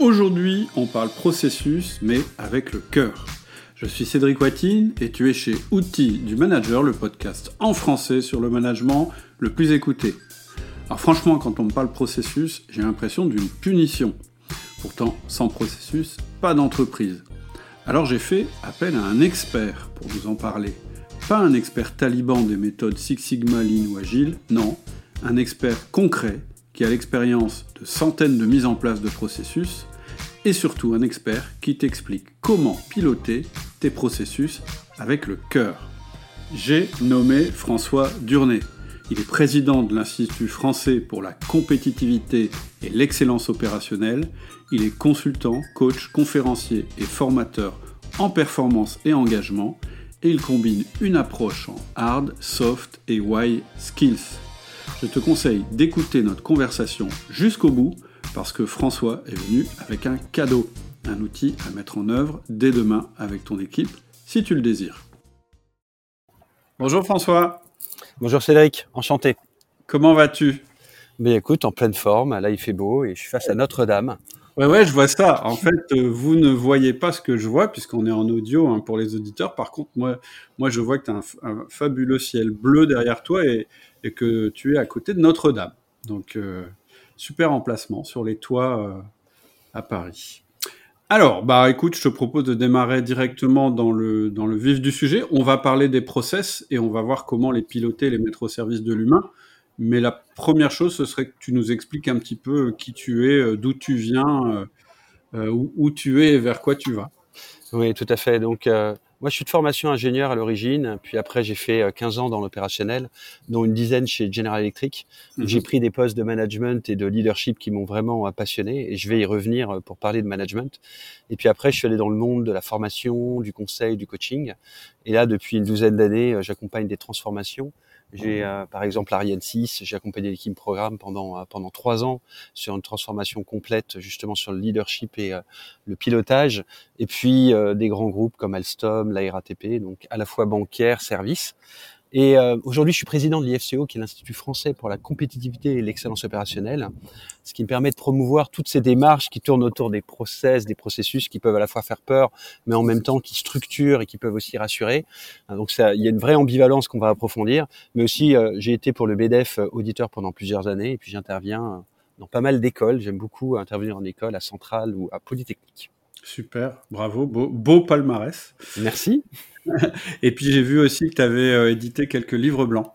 Aujourd'hui, on parle processus, mais avec le cœur. Je suis Cédric Watine et tu es chez Outils du Manager, le podcast en français sur le management le plus écouté. Alors franchement, quand on me parle processus, j'ai l'impression d'une punition. Pourtant, sans processus, pas d'entreprise. Alors j'ai fait appel à un expert pour nous en parler. Pas un expert taliban des méthodes Six Sigma, Lean ou Agile, non, un expert concret qui a l'expérience de centaines de mises en place de processus, et surtout un expert qui t'explique comment piloter tes processus avec le cœur. J'ai nommé François Durnet. Il est président de l'Institut français pour la compétitivité et l'excellence opérationnelle. Il est consultant, coach, conférencier et formateur en performance et engagement. Et il combine une approche en hard, soft et why skills je te conseille d'écouter notre conversation jusqu'au bout parce que François est venu avec un cadeau, un outil à mettre en œuvre dès demain avec ton équipe si tu le désires. Bonjour François. Bonjour Cédric, enchanté. Comment vas-tu? Ben écoute, en pleine forme, là il fait beau et je suis face à Notre-Dame. Ouais, ouais, je vois ça. En fait, euh, vous ne voyez pas ce que je vois puisqu'on est en audio hein, pour les auditeurs. Par contre, moi, moi je vois que tu as un, fabuleux ciel bleu derrière toi et, et que tu es à côté de Notre-Dame. Donc, euh, super emplacement sur les toits euh, à Paris. Alors, bah écoute, je te propose de démarrer directement dans le, dans le vif du sujet. On va parler des process et on va voir comment les piloter, les mettre au service de l'humain. Mais la première chose, ce serait que tu nous expliques un petit peu qui tu es, euh, d'où tu viens, où, où, tu es et vers quoi tu vas. Oui, tout à fait. Donc, moi, je suis de formation ingénieur à l'origine, puis après j'ai fait 15 euh, ans dans l'opérationnel, dont une dizaine chez General Electric. Mhm. J'ai pris des postes de management et de leadership qui m'ont vraiment passionné, et je vais y revenir euh, pour parler de management. Et puis après, je suis allé dans le monde de la formation, du conseil, du coaching. Et là, depuis une douzaine d'années, euh, j'accompagne des transformations. J'ai euh, par exemple Ariane 6, j'ai accompagné l'équipe programme pendant euh, pendant trois ans sur une transformation complète justement sur le leadership et euh, le pilotage, et puis des grands groupes comme Alstom, la RATP, donc à la fois bancaire, service. Et euh, aujourd'hui, je suis président de l'IFCO, qui est l'Institut français pour la compétitivité et l'excellence opérationnelle, ce qui me permet de promouvoir toutes ces démarches qui tournent autour des process, des processus qui peuvent à la fois faire peur, mais en même temps qui structurent et qui peuvent aussi rassurer. Euh, donc ça, il y a une vraie ambivalence qu'on va approfondir. Mais aussi, euh, j'ai été pour le BDF auditeur pendant plusieurs années, et puis j'interviens dans pas mal d'écoles. J'aime beaucoup intervenir en école, à Centrale ou à Polytechnique. Super, bravo, beau, beau palmarès. Merci. Et puis j'ai vu aussi que tu avais euh, édité quelques livres blancs.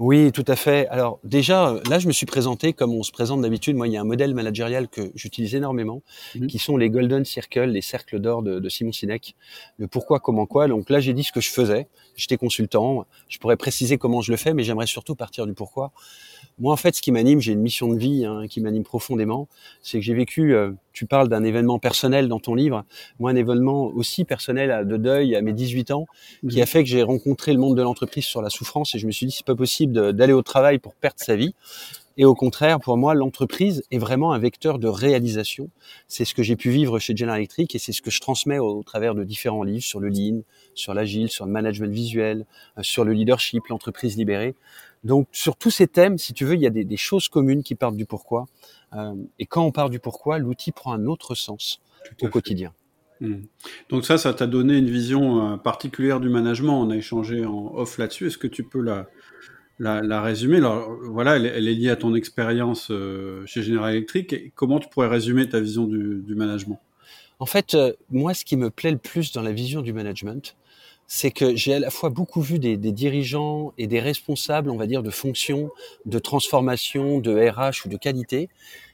Oui, tout à fait. Alors déjà, là, je me suis présenté comme on se présente d'habitude. Moi, il y a un modèle managérial que j'utilise énormément, mhm. qui sont les Golden Circle, les cercles d'or de, de, Simon Sinek. Le pourquoi, comment, quoi. Donc là, j'ai dit ce que je faisais. J'étais consultant. Je pourrais préciser comment je le fais, mais j'aimerais surtout partir du pourquoi. Moi, en fait, ce qui m'anime, j'ai une mission de vie hein, qui m'anime profondément, c'est que j'ai vécu, euh, tu parles d'un événement personnel dans ton livre, moi, un événement aussi personnel de deuil à mes 18 ans, qui a fait que j'ai rencontré le monde de l'entreprise sur la souffrance et je me suis dit, c'est pas possible d'aller au travail pour perdre sa vie. Et au contraire, pour moi, l'entreprise est vraiment un vecteur de réalisation. C'est ce que j'ai pu vivre chez General Electric et c'est ce que je transmets au, travers de différents livres sur le lean, sur l'agile, sur le management visuel, euh, sur le leadership, l'entreprise libérée. Donc sur tous ces thèmes, si tu veux, il y a des, choses communes qui partent du pourquoi. Euh, et quand on part du pourquoi, l'outil prend un autre sens au quotidien. Hmm. Donc ça, ça t'a donné une vision euh, particulière du management. On a échangé en off là-dessus. Est-ce que tu peux la, la, résumer Alors voilà, elle, est liée à ton expérience euh, chez General Electric. comment tu pourrais résumer ta vision du, management? En fait, moi, ce qui me plaît le plus dans la vision du management, c'est que j'ai à la fois beaucoup vu des, des, dirigeants et des responsables, on va dire, de fonctions, de transformation, de RH ou de qualité,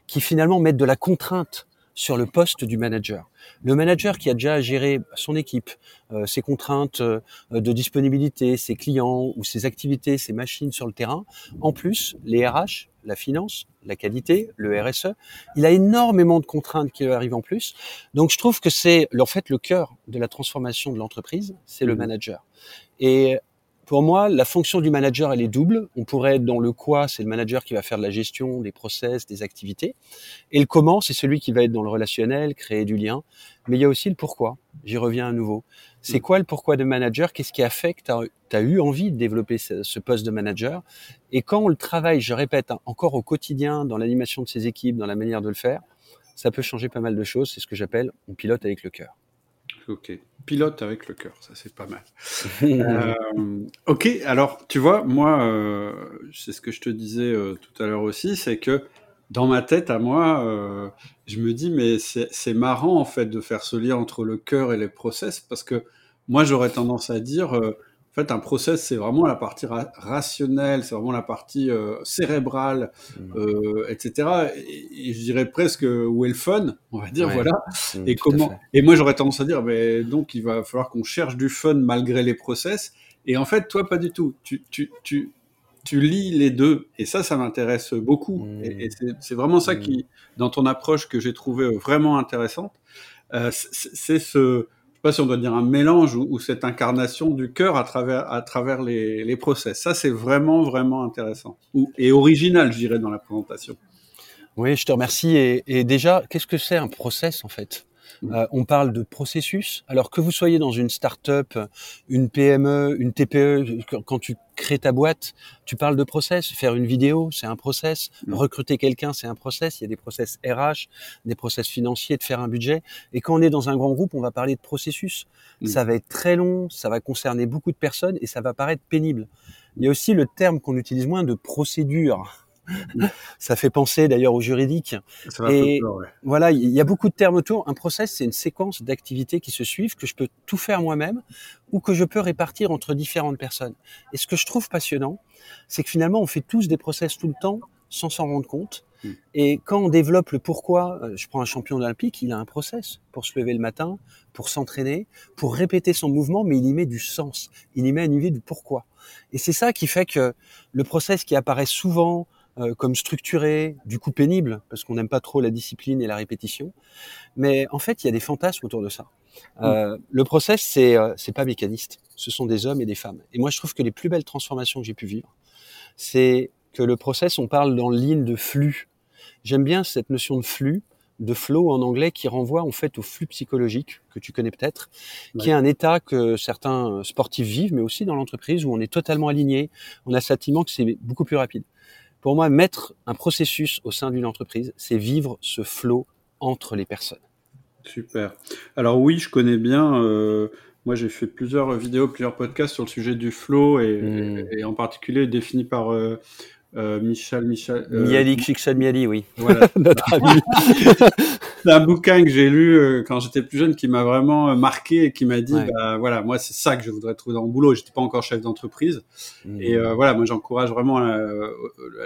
qui finalement mettent de la contrainte sur le poste du manager. Le manager qui a déjà géré son équipe, euh, ses contraintes euh, de disponibilité, ses clients ou ses activités, ses machines sur le terrain, en plus, les RH la finance, la qualité, le RSE. Il a énormément de contraintes qui arrivent en plus. Donc je trouve que c'est en fait le cœur de la transformation de l'entreprise, c'est le mmh. manager. Et pour moi, la fonction du manager, elle est double. On pourrait être dans le quoi, c'est le manager qui va faire de la gestion des process, des activités. Et le comment, c'est celui qui va être dans le relationnel, créer du lien. Mais il y a aussi le pourquoi. J'y reviens à nouveau. C'est mm. quoi le pourquoi de manager? Qu'est-ce qui a fait que tu as, eu envie de développer ce, poste de manager? Et quand on le travaille, je répète, hein, encore au quotidien, dans l'animation de ses équipes, dans la manière de le faire, ça peut changer pas mal de choses. C'est ce que j'appelle on pilote avec le cœur. Ok, pilote avec le cœur, ça c'est pas mal. euh, ok, alors tu vois, moi, euh, c'est ce que je te disais euh, tout à l'heure aussi, c'est que dans ma tête à moi, je me dis mais c'est marrant en fait de faire ce lien entre le cœur et les process parce que moi j'aurais tendance à dire en fait, un process, c'est vraiment la partie ra rationnelle, c'est vraiment la partie euh, cérébrale, mmh. euh, etc. Et, et, je dirais presque où est le fun, on va dire, ouais. voilà. Mmh, et comment Et moi, j'aurais tendance à dire, mais donc il va falloir qu'on cherche du fun malgré les process. Et en fait, toi, pas du tout. Tu, tu, tu, tu lis les deux, et ça, ça m'intéresse beaucoup. Mmh. Et, et c'est vraiment ça qui, dans ton approche, que j'ai trouvé vraiment intéressante. Euh, c'est ce pas si on doit dire un mélange ou, cette incarnation du cœur à travers, les, process. Ça, c'est vraiment, vraiment intéressant. Et original, je dirais, dans la présentation. Oui, je te remercie. Et, et déjà, qu'est-ce que c'est un process, en fait? Euh, on parle de processus. Alors que vous soyez dans une start-up, une PME, une TPE, quand tu crées ta boîte, tu parles de process. Faire une vidéo, c'est un process. Mmh. Recruter quelqu'un, c'est un process. Il y a des process RH, des process financiers, de faire un budget. Et quand on est dans un grand groupe, on va parler de processus. Mmh. Ça va être très long, ça va concerner beaucoup de personnes et ça va paraître pénible. Il y a aussi le terme qu'on utilise moins de procédure ça fait penser d'ailleurs au juridique. Et peur, ouais. voilà, il y a beaucoup de termes autour. Un process, c'est une séquence d'activités qui se suivent, que je peux tout faire moi-même ou que je peux répartir entre différentes personnes. Et ce que je trouve passionnant, c'est que finalement, on fait tous des process tout le temps sans s'en rendre compte. Mm. Et quand on développe le pourquoi, euh, je prends un champion olympique, il a un process pour se lever le matin, pour s'entraîner, pour répéter son mouvement, mais il y met du sens, il y met une idée du pourquoi. Et c'est ça qui fait que le process qui apparaît souvent euh, comme structuré, du coup pénible, parce qu'on n'aime pas trop la discipline et la répétition. Mais en fait, il y a des fantasmes autour de ça. Euh, le process, c'est euh, c'est pas mécaniste. Ce sont des hommes et des femmes. Et moi, je trouve que les plus belles transformations que j'ai pu vivre, c'est que le process, on parle dans ligne de flux. J'aime bien cette notion de flux, de flow en anglais, qui renvoie en fait au flux psychologique que tu connais peut-être, ouais. qui est un état que certains sportifs vivent, mais aussi dans l'entreprise où on est totalement aligné. On a ce sentiment que c'est beaucoup plus rapide. Pour moi, mettre un processus au sein d'une entreprise, c'est vivre ce flot entre les personnes. Super. Alors oui, je connais bien. Euh, moi, j'ai fait plusieurs vidéos, plusieurs podcasts sur le sujet du flow et, mmh. et en particulier défini par euh, euh, Michel Michel. Euh, Miali Csikszentmihalyi, oui. Voilà. Notre ami. c'est un bouquin que j'ai lu euh, quand j'étais plus jeune qui m'a vraiment euh, marqué et qui m'a dit, ouais. bah voilà, moi c'est ça que je voudrais trouver dans mon boulot. J'étais pas encore chef d'entreprise mmh. et euh, voilà, moi j'encourage vraiment la,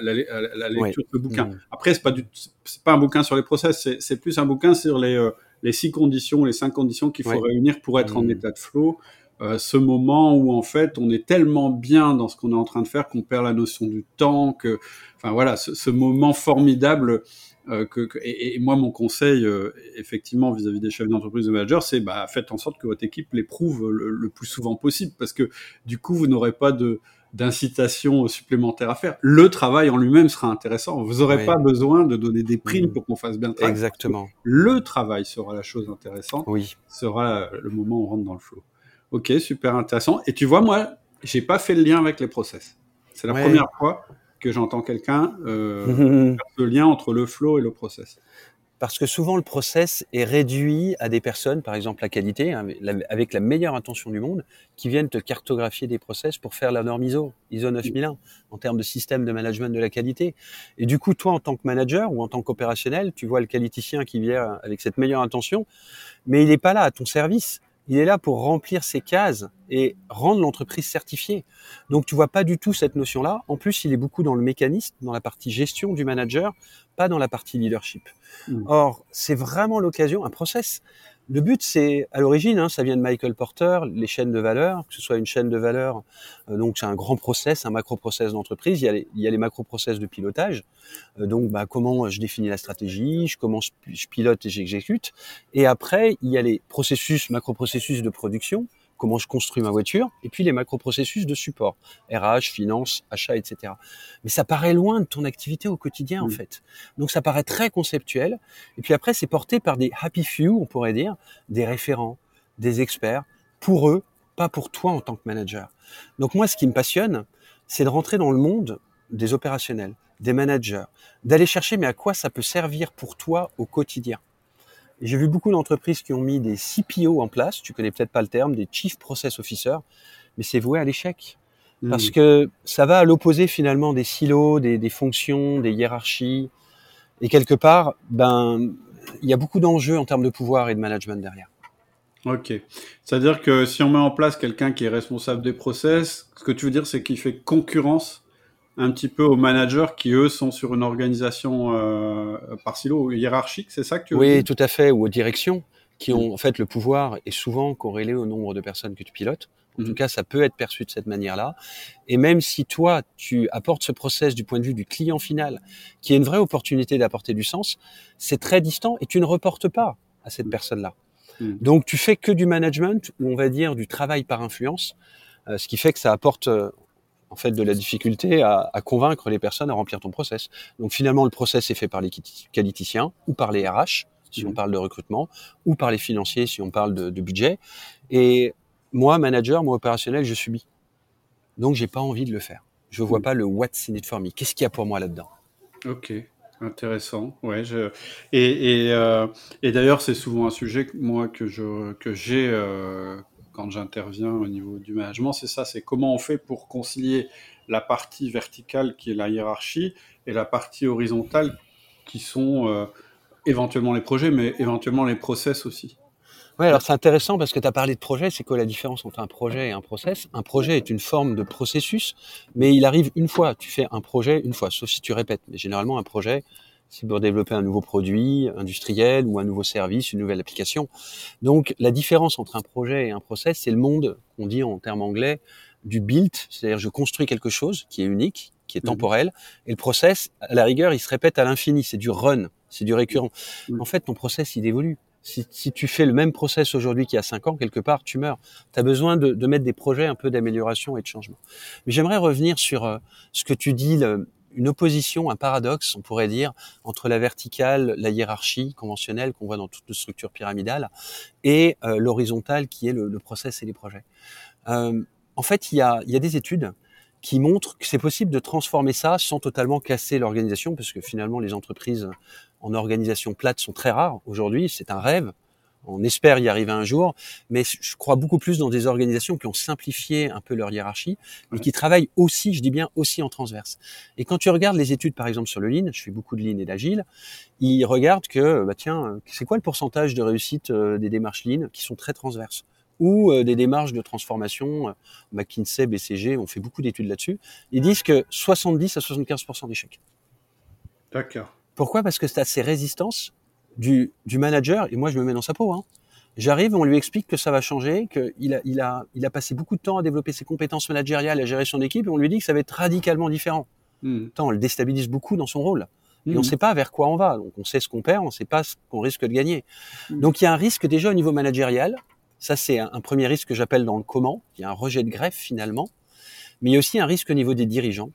la, la, la lecture ouais. de ce bouquin. Mmh. Après, c'est pas du, c'est pas un bouquin sur les process, c'est plus un bouquin sur les les six conditions, les cinq conditions qu'il faut ouais. réunir pour être mmh. en état de flow. Euh, ce moment où en fait on est tellement bien dans ce qu'on est en train de faire qu'on perd la notion du temps, que, enfin voilà, ce, ce moment formidable. Euh, que, que et, et, moi, mon conseil, euh, effectivement, vis-à-vis -vis des chefs d'entreprise de managers, c'est bah, faites en sorte que votre équipe l'éprouve le, le, plus souvent possible, parce que du coup, vous n'aurez pas de d'incitation supplémentaire à faire. Le travail en lui-même sera intéressant. Vous n'aurez oui. pas besoin de donner des primes mmh. pour qu'on fasse bien le travail. Exactement. Le travail sera la chose intéressante. Oui. Sera le moment où on rentre dans le flow. Ok, super intéressant. Et tu vois, moi, j'ai pas fait le lien avec les process. C'est la ouais. première fois que j'entends quelqu'un euh, faire le lien entre le flow et le process. Parce que souvent le process est réduit à des personnes, par exemple la qualité, hein, avec la meilleure intention du monde, qui viennent te cartographier des process pour faire la norme ISO, ISO 9001, en termes de système de management de la qualité. Et du coup, toi, en tant que manager ou en tant qu'opérationnel, tu vois le qualiticien qui vient avec cette meilleure intention, mais il n'est pas là à ton service il est là pour remplir ces cases et rendre l'entreprise certifiée. Donc tu vois pas du tout cette notion-là. En plus, il est beaucoup dans le mécanisme, dans la partie gestion du manager, pas dans la partie leadership. Mmh. Or, c'est vraiment l'occasion, un process. Le but, c'est à l'origine, hein, ça vient de Michael Porter, les chaînes de valeur, que ce soit une chaîne de valeur, euh, donc c'est un grand process, un macro process d'entreprise. Il y a les, il macro process de pilotage. Euh, donc, bah, comment je définis la stratégie, comment je, je pilote et j'exécute. Et après, il y a les processus, macro processus de production comment je construis ma voiture, et puis les macro-processus de support, RH, finance, achat, etc. Mais ça paraît loin de ton activité au quotidien, mmh. en fait. Donc ça paraît très conceptuel, et puis après, c'est porté par des happy few, on pourrait dire, des référents, des experts, pour eux, pas pour toi en tant que manager. Donc moi, ce qui me passionne, c'est de rentrer dans le monde des opérationnels, des managers, d'aller chercher mais à quoi ça peut servir pour toi au quotidien. J'ai vu beaucoup d'entreprises qui ont mis des CPO en place, tu connais peut-être pas le terme, des Chief Process Officers, mais c'est voué à l'échec. Parce hmm. que ça va à l'opposé finalement des silos, des, des, fonctions, des hiérarchies. Et quelque part, ben, il y a beaucoup d'enjeux en termes de pouvoir et de management derrière. Ok. C'est-à-dire que si on met en place quelqu'un qui est responsable des process, ce que tu veux dire, c'est qu'il fait concurrence un petit peu aux managers qui, eux, sont sur une organisation euh, par silo hiérarchique, c'est ça que tu veux Oui, tout à fait, ou aux directions qui ont, en fait, le pouvoir est souvent corrélé au nombre de personnes que tu pilotes. En tout mhm. cas, ça peut être perçu de cette manière-là. Et même si toi, tu apportes ce process du point de vue du client final, qui est une vraie opportunité d'apporter du sens, c'est très distant et tu ne reportes pas à cette mhm. personne-là. Mhm. Donc, tu fais que du management ou on va dire du travail par influence, euh, ce qui fait que ça apporte euh, en fait de la difficulté à, à, convaincre les personnes à remplir ton process. Donc, finalement, le process est fait par les qualiticiens ou par les RH si on parle de recrutement, ou par les financiers si on parle de, de budget. Et moi, manager, moi opérationnel, je subis. Donc, j'ai pas envie de le faire. Je vois mm. pas le what's in it for me. Qu'est-ce qu'il y a pour moi là-dedans? Ok, intéressant. Ouais, je... et, et, euh, et d'ailleurs, c'est souvent un sujet que moi que je que j'ai euh, quand j'interviens au niveau du management, c'est ça, c'est comment on fait pour concilier la partie verticale qui est la hiérarchie et la partie horizontale qui sont euh, éventuellement les projets, mais éventuellement les process aussi. Oui, alors c'est intéressant parce que tu as parlé de projet. C'est quoi la différence entre un projet et un process? Un projet est une forme de processus, mais il arrive une fois. Tu fais un projet une fois, sauf si tu répètes. Mais généralement, un projet, c'est pour développer un nouveau produit industriel ou un nouveau service, une nouvelle application. Donc, la différence entre un projet et un process, c'est le monde qu'on dit en termes anglais du build, c'est-à-dire je construis quelque chose qui est unique, qui est mhm. temporel, et le process, à la rigueur, il se répète à l'infini, c'est du run, c'est du récurrent. En fait, ton process, il évolue. Si, si, tu fais le même process aujourd'hui qu'il y a cinq ans, quelque part, tu meurs. Tu as besoin de, de, mettre des projets un peu d'amélioration et de changement. Mais j'aimerais revenir sur euh, ce que tu dis, le, une opposition, un paradoxe, on pourrait dire, entre la verticale, la hiérarchie conventionnelle qu'on voit dans toute structure pyramidale, et euh, l'horizontale qui est le, process et les projets. Euh, en fait, il y a, y a des études qui montrent que c'est possible de transformer ça sans totalement casser l'organisation, parce que finalement, les entreprises en organisation plate sont très rares aujourd'hui. C'est un rêve. On espère y arriver un jour, mais je crois beaucoup plus dans des organisations qui ont simplifié un peu leur hiérarchie, mais qui travaillent aussi, je dis bien aussi en transverse. Et quand tu regardes les études, par exemple sur le Lean, je fais beaucoup de Lean et d'Agile, ils regardent que, bah tiens, c'est quoi le pourcentage de réussite euh, des démarches Lean qui sont très transverses ou euh, des démarches de transformation, euh, McKinsey, BCG, on fait beaucoup d'études là-dessus. Ils disent que 70 à 75% d'échecs. D'accord. Pourquoi? Parce que c'est à ces résistances du, du, manager, et moi je me mets dans sa peau. Hein. J'arrive, on lui explique que ça va changer, qu'il a, il a, il a passé beaucoup de temps à développer ses compétences managériales, à gérer son équipe, et on lui dit que ça va être radicalement différent. Hmm. Tant, on le déstabilise beaucoup dans son rôle. Et on ne hmm. sait pas vers quoi on va. Donc on sait ce qu'on perd, on ne sait pas ce qu'on risque de gagner. Hmm. Donc il y a un risque déjà au niveau managérial. Ça c'est un, un premier risque que j'appelle dans le comment. Il y a un rejet de greffe finalement. Mais il y a aussi un risque au niveau des dirigeants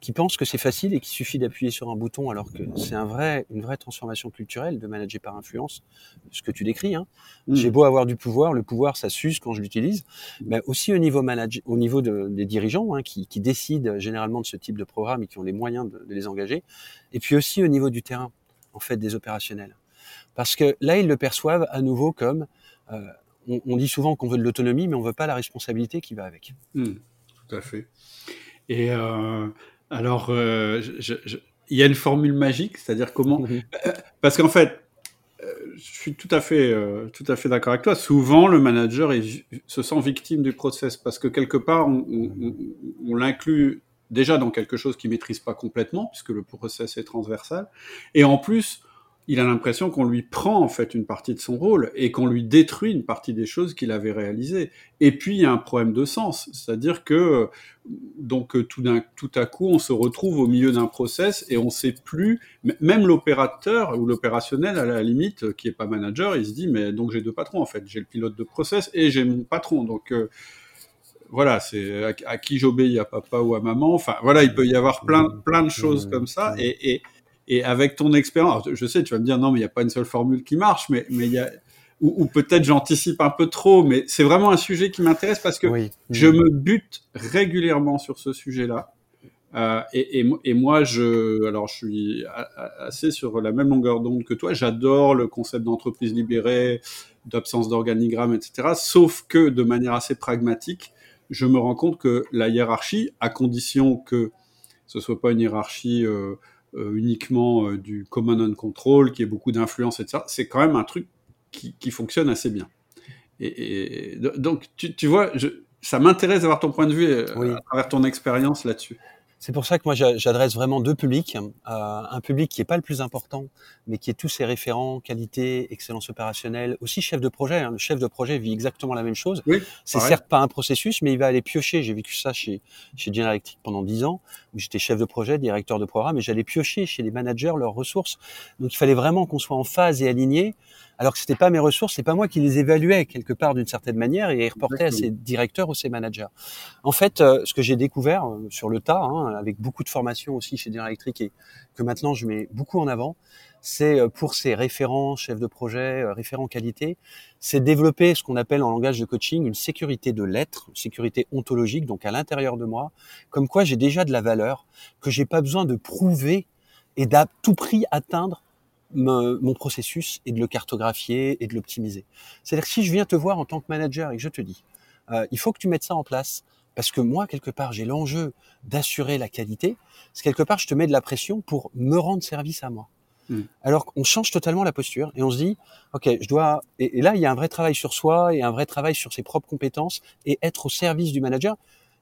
qui pensent que c'est facile et qu'il suffit d'appuyer sur un bouton, alors que c'est un vrai, une vraie transformation culturelle de manager par influence, ce que tu décris. Hein. Mm. J'ai beau avoir du pouvoir, le pouvoir ça s'use quand je l'utilise, mais aussi au niveau manager, au niveau de, des dirigeants hein, qui, qui, décident généralement de ce type de programme et qui ont les moyens de, de, les engager, et puis aussi au niveau du terrain, en fait, des opérationnels, parce que là ils le perçoivent à nouveau comme euh, on, on, dit souvent qu'on veut de l'autonomie, mais on veut pas la responsabilité qui va avec. Mm. Tout à fait. Et euh, alors, euh, je, je, il y a une formule magique, c'est-à-dire comment mhm. euh, Parce qu'en fait, euh, je suis tout à fait, tout à fait d'accord avec toi. Souvent, le manager est, se sent victime du process parce que quelque part, on, on, on l'inclut déjà dans quelque chose qu'il maîtrise pas complètement, puisque le process est transversal, et en plus, il a l'impression qu'on lui prend en fait une partie de son rôle et qu'on lui détruit une partie des choses qu'il avait réalisées. Et puis il y a un problème de sens, c'est-à-dire que donc tout, d'un, tout à coup on se retrouve au milieu d'un process et on sait plus, même l'opérateur ou l'opérationnel à la limite qui est pas manager, il se dit mais donc j'ai deux patrons en fait, j'ai le pilote de process et j'ai mon patron donc euh, voilà, c'est à, à, qui j'obéis, à papa ou à maman. Enfin, voilà, il peut y avoir plein, plein de choses comme ça. Et, et, et avec ton expérience, je sais, tu vas me dire non, mais il n'y a pas une seule formule qui marche, mais mais il y a ou, ou peut-être j'anticipe un peu trop, mais c'est vraiment un sujet qui m'intéresse parce que oui, je me bute régulièrement sur ce sujet-là. Euh, et, et, et, moi, je, alors, je suis assez sur la même longueur d'onde que toi. J'adore le concept d'entreprise libérée, d'absence d'organigramme, etc. Sauf que, de manière assez pragmatique, je me rends compte que la hiérarchie, à condition que ce soit pas une hiérarchie euh, euh, uniquement euh, du common on control, qui ait beaucoup d'influence, etc., c'est quand même un truc qui, qui fonctionne assez bien. Et, et donc, tu, tu vois, je, ça m'intéresse d'avoir ton point de vue euh, oui. à travers ton expérience là-dessus. C'est pour ça que moi j'adresse vraiment deux publics. Euh, un public qui est pas le plus important, mais qui est tous ces référents, qualité, excellence opérationnelle, aussi chef de projet. Hein. Le chef de projet vit exactement la même chose. Oui, c'est certes pas un processus, mais il va aller piocher. J'ai vécu ça chez chez General Electric pendant dix ans, où j'étais chef de projet, directeur de programme, et j'allais piocher chez les managers leurs ressources. Donc il fallait vraiment qu'on soit en phase et aligné alors que c'était pas mes ressources, c'est pas moi qui les évaluais quelque part d'une certaine manière et les reportais à ces directeurs ou ces managers. En fait, euh, ce que j'ai découvert euh, sur le tas, hein, avec beaucoup de formations aussi chez General Electric et que maintenant je mets beaucoup en avant, c'est euh, pour ces référents, chefs de projet, référents qualité, c'est développer ce qu'on appelle en langage de coaching une sécurité de l'être, une sécurité ontologique, donc à l'intérieur de moi, comme quoi j'ai déjà de la valeur, que j'ai pas besoin de prouver et d'à tout prix atteindre mon processus et de le cartographier et de l'optimiser. C'est-à-dire que si je viens te voir en tant que manager et que je te dis, euh, il faut que tu mettes ça en place, parce que moi, quelque part, j'ai l'enjeu d'assurer la qualité, c'est quelque part, je te mets de la pression pour me rendre service à moi. Mmh. Alors qu'on change totalement la posture et on se dit, ok, je dois. Et, et, là, il y a un vrai travail sur soi et un vrai travail sur ses propres compétences et être au service du manager.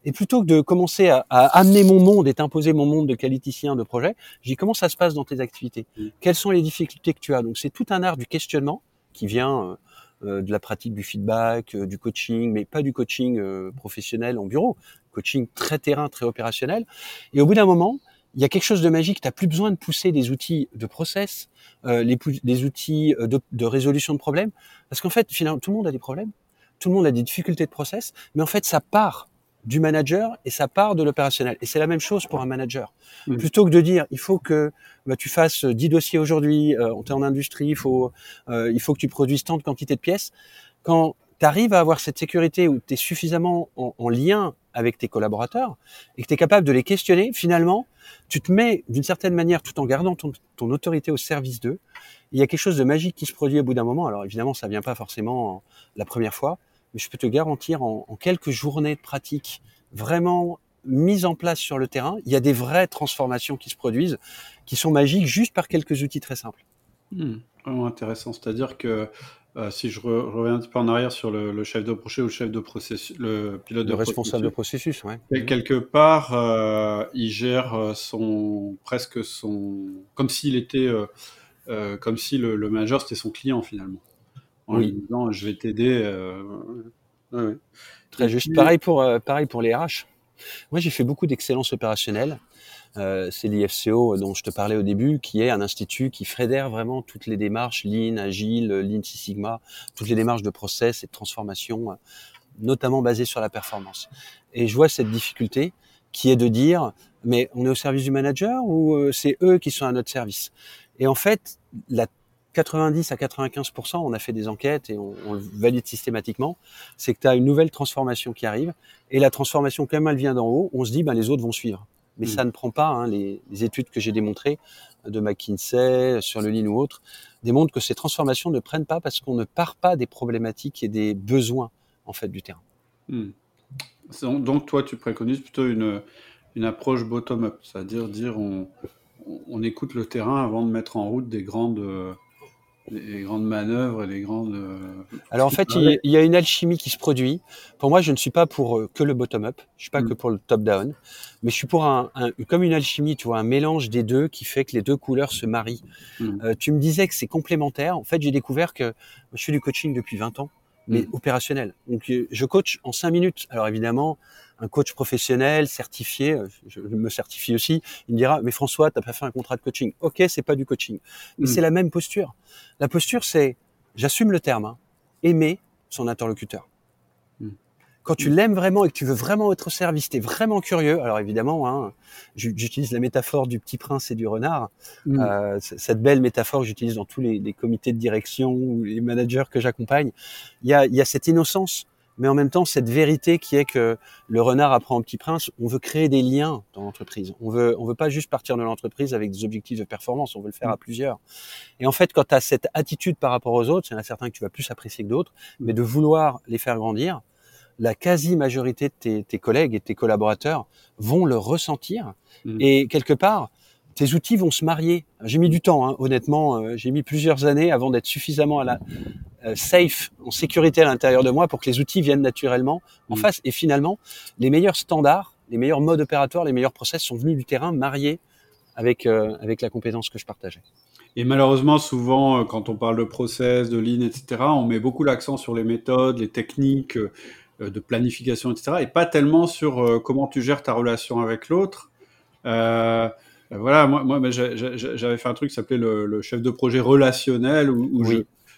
Et plutôt que de commencer à, à, amener mon monde et t'imposer mon monde de qualiticien de projet, j'ai comment ça se passe dans tes activités? Mm. Quelles sont les difficultés que tu as? Donc c'est tout un art du questionnement qui vient euh, euh, de la pratique du feedback, euh, du coaching, mais pas du coaching euh, professionnel en bureau, coaching très terrain, très opérationnel. Et au bout d'un moment, il y a quelque chose de magique. Tu n'as plus besoin de pousser des outils de process, euh, les, des outils de, de résolution de problèmes, parce qu'en fait, finalement, tout le monde a des problèmes, tout le monde a des difficultés de process, mais en fait, ça part du manager et ça part de l'opérationnel. Et c'est la même chose pour un manager. Mmh. Plutôt que de dire il faut que bah, tu fasses 10 dossiers aujourd'hui, euh, on est en industrie, il faut, euh, il faut que tu produises tant de quantité de pièces. Quand tu arrives à avoir cette sécurité où tu es suffisamment en, en, lien avec tes collaborateurs et que tu es capable de les questionner, finalement, tu te mets d'une certaine manière, tout en gardant ton, autorité au service d'eux, il y a quelque chose de magique qui se produit au bout d'un moment. Alors évidemment, ça vient pas forcément la première fois, mais je peux te garantir en, quelques journées de pratique vraiment mises en place sur le terrain, il y a des vraies transformations qui se produisent, qui sont magiques juste par quelques outils très simples. Mmh, vraiment intéressant. C'est-à-dire que euh, si je, re, reviens un petit peu en arrière sur le, le, chef de projet ou le chef de processus, le pilote le de responsable de processus, ouais. Et quelque part, euh, il gère euh, son presque son comme s'il était euh, comme si le, le manager c'était son client finalement en oui. lui disant je vais t'aider. Ouais. Très Et juste. Puis... Pareil pour pareil pour les RH. Moi, j'ai fait beaucoup d'excellence opérationnelle. Euh, c'est l'IFCO dont je te parlais au début, qui est un institut qui fédère vraiment toutes les démarches Lean, Agile, Lean Six Sigma, toutes les démarches de process et de transformation, notamment basées sur la performance. Et je vois cette difficulté qui est de dire, mais on est au service du manager ou euh, c'est eux qui sont à notre service? Et en fait, la 90 à 95%, on a fait des enquêtes et on, le valide systématiquement, c'est que tu as une nouvelle transformation qui arrive et la transformation, comme elle vient d'en haut, on se dit ben les autres vont suivre. Mais mmh. ça ne prend pas. Hein, les, les, études que j'ai démontrées de McKinsey sur le Lean ou autre démontrent que ces transformations ne prennent pas parce qu'on ne part pas des problématiques et des besoins en fait du terrain. Mmh. Donc toi, tu préconises plutôt une, une approche bottom-up, c'est-à-dire dire on, on écoute le terrain avant de mettre en route des grandes les grandes manœuvres et les grandes. Euh, Alors en fait, il y, a une alchimie qui se produit. Pour moi, je ne suis pas pour euh, que le bottom-up. Je suis pas mm. que pour le top-down, mais je suis pour un, un, comme une alchimie, tu vois, un mélange des deux qui fait que les deux couleurs se marient. Mm. Euh, tu me disais que c'est complémentaire. En fait, j'ai découvert que je fais du coaching depuis 20 ans, mais mm. opérationnel. Donc, euh, je coach en 5 minutes. Alors évidemment, un coach professionnel certifié, euh, je me certifie aussi, il me dira mais François, t'as pas fait un contrat de coaching. Ok, c'est pas du coaching, mais mmh. c'est la même posture. La posture, c'est j'assume le terme, hein, aimer son interlocuteur. Quand tu l'aimes vraiment et que tu veux vraiment être au service, t'es vraiment curieux. Alors évidemment, hein, j'utilise la métaphore du petit prince et du renard. Mmh. Euh, cette belle métaphore que j'utilise dans tous les, les, comités de direction ou les managers que j'accompagne. Il y a, y a cette innocence mais en même temps cette vérité qui est que le renard apprend au petit prince. On veut créer des liens dans l'entreprise. On veut, on veut pas juste partir de l'entreprise avec des objectifs de performance. On veut le faire à mm. plusieurs. Et en fait, quand tu as cette attitude par rapport aux autres, il y en a certains que tu vas plus apprécier que d'autres, mais de vouloir les faire grandir, la quasi-majorité de tes, tes, collègues et tes collaborateurs vont le ressentir. Mm. Et quelque part, tes outils vont se marier. J'ai mis du temps, hein, honnêtement. Euh, j'ai mis plusieurs années avant d'être suffisamment à la euh, safe, en sécurité à l'intérieur de moi, pour que les outils viennent naturellement en mm. face. Et finalement, les meilleurs standards, les meilleurs modes opératoires, les meilleurs process sont venus du terrain, mariés avec euh, avec la compétence que je partageais. Et malheureusement, souvent, quand on parle de process, de ligne, etc., on met beaucoup l'accent sur les méthodes, les techniques de planification, etc., et pas tellement sur comment tu gères ta relation avec l'autre. Euh, euh, voilà, moi, moi j'avais fait un truc qui s'appelait le, chef de projet relationnel, où,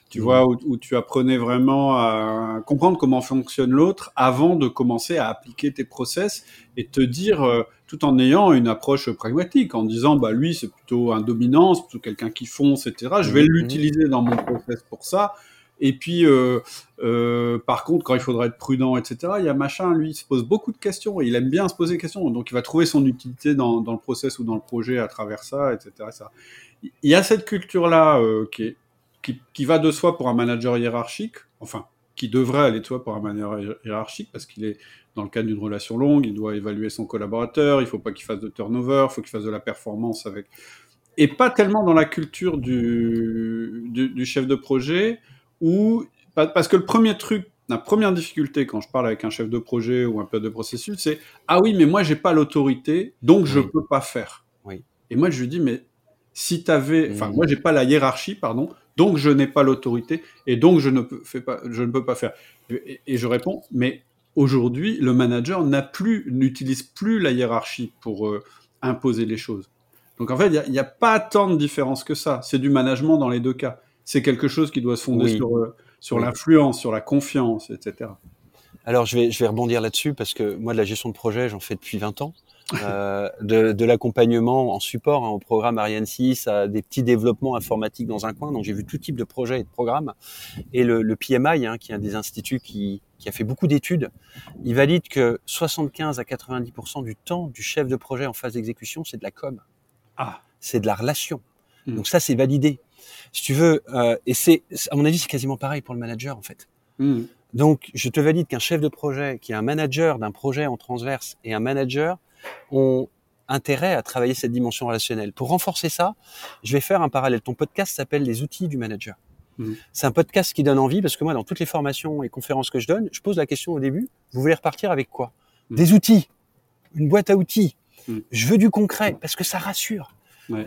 tu vois, où, tu apprenais vraiment à comprendre comment fonctionne l'autre avant de commencer à appliquer tes process et te dire, euh, tout en ayant une approche pragmatique, en disant, bah lui, c'est plutôt un dominant, c'est plutôt quelqu'un qui fonce, etc. Je vais l'utiliser dans mon process pour ça. Et puis, euh, euh, par contre, quand il faudra être prudent, etc., il y a machin, lui, il se pose beaucoup de questions et il aime bien se poser des questions. Donc, il va trouver son utilité dans, le process ou dans le projet à travers ça, etc. Il y a cette culture-là euh, qui, qui, va de soi pour un manager hiérarchique, enfin, qui devrait aller de soi pour un manager hiérarchique parce qu'il est dans le cadre d'une relation longue, il doit évaluer son collaborateur, il faut pas qu'il fasse de turnover, il faut qu'il fasse de la performance avec. Et pas tellement dans la culture du, du chef de projet ou parce que le premier truc, la première difficulté quand je parle avec un chef de projet ou un peu de processus, c'est ah oui, mais moi j'ai pas l'autorité, donc je peux pas faire. Oui. Et moi je lui dis mais si tu avais, enfin moi j'ai pas la hiérarchie, pardon, donc je n'ai pas l'autorité et donc je ne peux, fais pas, je ne peux pas faire. Et, je réponds mais aujourd'hui le manager n'a plus, n'utilise plus la hiérarchie pour euh, imposer les choses. Donc en fait il n'y a, a, pas tant de différence que ça. C'est du management dans les deux cas c'est quelque chose qui doit se fonder sur, euh, sur l'influence, sur la confiance, etc. Alors, je vais, je vais rebondir là-dessus parce que moi, de la gestion de projet, j'en fais depuis 20 ans. Euh, de, de l'accompagnement en support hein, au programme Ariane 6, à des petits développements informatiques dans un coin. Donc, j'ai vu tout type de projets et de programmes. Et le, le PMI, hein, qui est un des instituts qui, qui a fait beaucoup d'études, il valide que 75 à 90% du temps du chef de projet en phase d'exécution, c'est de la com. Ah. C'est de la relation. Hmm. Donc ça, c'est validé si tu veux, euh, et c'est, à mon avis, c'est quasiment pareil pour le manager en fait. Hmm. Donc, je te valide qu'un chef de projet, qui est un manager d'un projet en transverse et un manager ont intérêt à travailler cette dimension relationnelle. Pour renforcer ça, je vais faire un parallèle. Ton podcast s'appelle Les outils du manager. Hmm. C'est un podcast qui donne envie parce que moi, dans toutes les formations et conférences que je donne, je pose la question au début, vous voulez repartir avec quoi? Hmm. Des outils, une boîte à outils. Je veux du concret parce que ça rassure.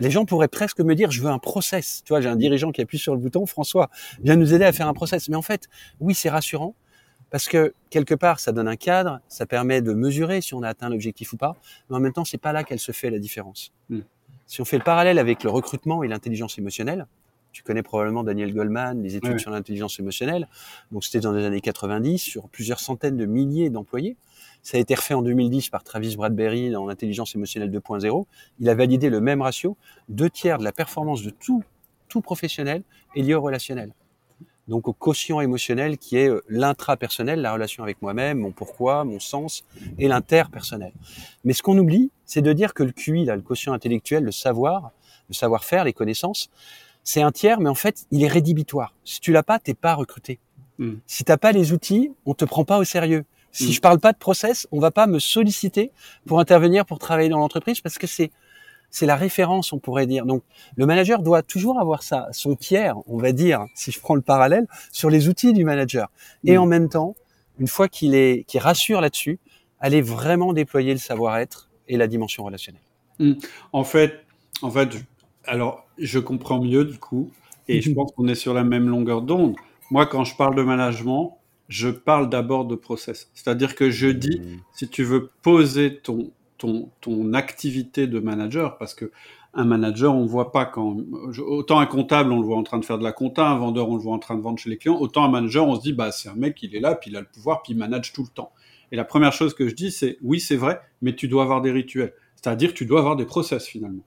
Les gens pourraient presque me dire, je veux un process. Tu vois, j'ai un dirigeant qui appuie sur le bouton, François, viens nous aider à faire un process. Mais en fait, oui, c'est rassurant parce que quelque part, ça donne un cadre, ça permet de mesurer si on a atteint l'objectif ou pas. Mais en même temps, c'est pas là qu'elle se fait la différence. Hmm. Si on fait le parallèle avec le recrutement et l'intelligence émotionnelle, tu connais probablement Daniel Goldman, les études sur l'intelligence émotionnelle. Donc c'était dans les années 90 sur plusieurs centaines de milliers d'employés. Ça a été refait en 2010 par Travis Bradbury dans l'intelligence émotionnelle 2.0. Il a validé le même ratio. Deux tiers de la performance de tout, tout professionnel est lié au relationnel. Donc au quotient émotionnel qui est euh, l'intrapersonnel, la relation avec moi-même, mon pourquoi, mon sens, et l'interpersonnel. Mais ce qu'on oublie, c'est de dire que le QI, là, le quotient intellectuel, le savoir, le savoir-faire, les connaissances, c'est un tiers, mais en fait, il est rédhibitoire. Si tu l'as pas, t'es pas recruté. Hmm. Si t'as pas les outils, on te prend pas au sérieux. Si mm. je parle pas de process, on va pas me solliciter pour intervenir, pour travailler dans l'entreprise, parce que c'est c'est la référence, on pourrait dire. Donc, le manager doit toujours avoir ça, son tiers, on va dire, si je prends le parallèle, sur les outils du manager. Et mm. en même temps, une fois qu'il est, qu'il rassure là-dessus, aller vraiment déployer le savoir-être et la dimension relationnelle. Mm. En fait, en fait, alors, je comprends mieux du coup, et je pense qu'on est sur la même longueur d'onde. Moi, quand je parle de management, je parle d'abord de process. C'est-à-dire que je dis, mmh. si tu veux poser ton, ton, ton activité de manager, parce que un manager, on voit pas quand, autant un comptable, on le voit en train de faire de la compta, un vendeur, on le voit en train de vendre chez les clients, autant un manager, on se dit, bah, c'est un mec, il est là, puis il a le pouvoir, puis il manage tout le temps. Et la première chose que je dis, c'est, oui, c'est vrai, mais tu dois avoir des rituels. C'est-à-dire tu dois avoir des process, finalement.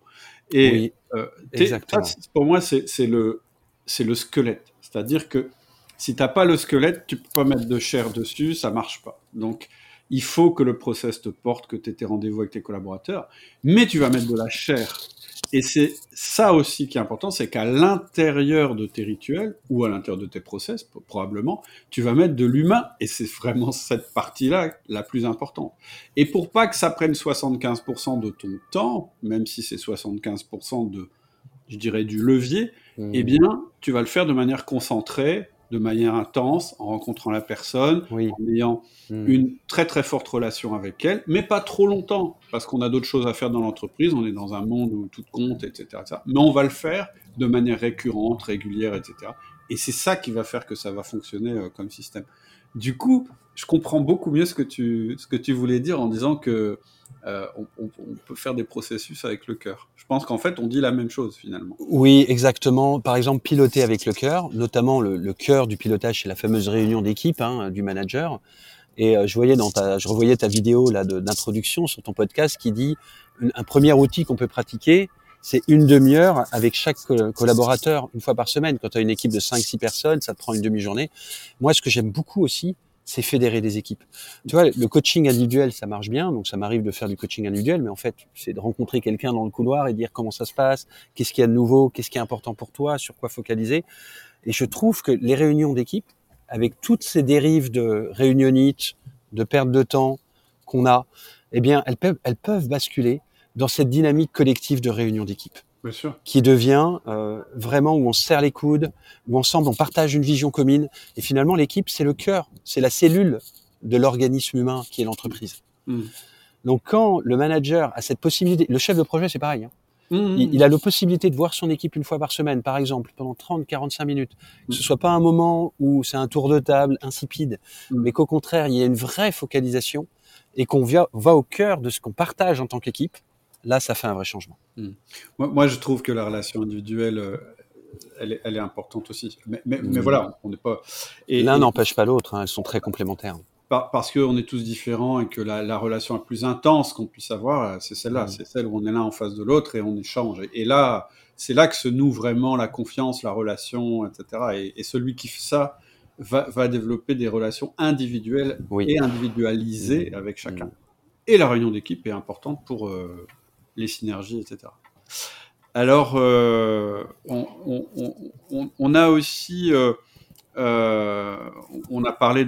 Et oui, euh, exactement. pour moi, c'est le, c'est le squelette. C'est-à-dire que Si t'as pas le squelette, tu peux pas mettre de chair dessus, ça marche pas. Donc, il faut que le process te porte, que tu aies tes rendez-vous avec tes collaborateurs, mais tu vas mettre de la chair. Et c'est ça aussi qui est important, c'est qu'à l'intérieur de tes rituels ou à l'intérieur de tes process, probablement, tu vas mettre de l'humain. Et c'est vraiment cette partie-là la plus importante. Et pour pas que ça prenne 75% de ton temps, même si c'est 75% de, je dirais, du levier, mmh. eh bien, tu vas le faire de manière concentrée, de manière intense, en rencontrant la personne, en ayant hmm. une très très forte relation avec elle, mais pas trop longtemps, parce qu'on a d'autres choses à faire dans l'entreprise, on est dans un monde où tout compte, etc., Mais on va le faire de manière récurrente, régulière, etc. Et c'est ça qui va faire que ça va fonctionner euh, comme système. Du coup, je comprends beaucoup mieux ce que tu, ce que tu voulais dire en disant que euh, on, peut faire des processus avec le cœur. Je pense qu'en fait, on dit la même chose finalement. Oui, exactement. Par exemple, piloter avec le cœur, notamment le, cœur du pilotage, c'est la fameuse réunion d'équipe hein, du manager. Et euh, je voyais dans ta, je revoyais ta vidéo là d'introduction sur ton podcast qui dit un premier outil qu'on peut pratiquer, c'est une demi-heure avec chaque collaborateur une fois par semaine. Quand tu as une équipe de 5-6 personnes, ça te prend une demi-journée. Moi, ce que j'aime beaucoup aussi, c'est fédérer des équipes. Tu vois, le coaching individuel, ça marche bien, donc ça m'arrive de faire du coaching individuel, mais en fait, c'est de rencontrer quelqu'un dans le couloir et dire comment ça se passe, qu'est-ce qu'il y a de nouveau, qu'est-ce qui est important pour toi, sur quoi focaliser. Et je trouve que les réunions d'équipe, avec toutes ces dérives de réunionnite, de perte de temps qu'on a, eh bien, elles peuvent, elles peuvent basculer dans cette dynamique collective de réunion d'équipe qui devient euh, vraiment où on se serre les coudes, où ensemble on partage une vision commune. Et finalement, l'équipe, c'est le cœur, c'est la cellule de l'organisme humain qui est l'entreprise. Hmm. Donc quand le manager a cette possibilité, le chef de projet, c'est pareil. Hein. Hmm. Il, a la possibilité de voir son équipe une fois par semaine, par exemple, pendant 30-45 minutes. Que ce soit pas un moment où c'est un tour de table insipide, mais qu'au contraire, il y a une vraie focalisation et qu'on va au cœur de ce qu'on partage en tant qu'équipe là, ça fait un vrai changement. Hmm. Moi, je trouve que la relation individuelle, euh, elle, est, importante aussi. Mais, hmm. voilà, on n'est pas. L'un n'empêche pas l'autre, hein, elles sont très complémentaires. parce qu'on est tous différents et que la, relation la plus intense qu'on puisse avoir, euh, c'est celle-là. Hmm. C'est celle où on est l'un en face de l'autre et on échange. Et, là, c'est là que se noue vraiment la confiance, la relation, etc. Et, celui qui fait ça va, développer des relations individuelles et individualisées avec chacun. Et la réunion d'équipe est importante pour, euh, les synergies, etc. Alors, euh, on, a aussi, euh, euh, parlé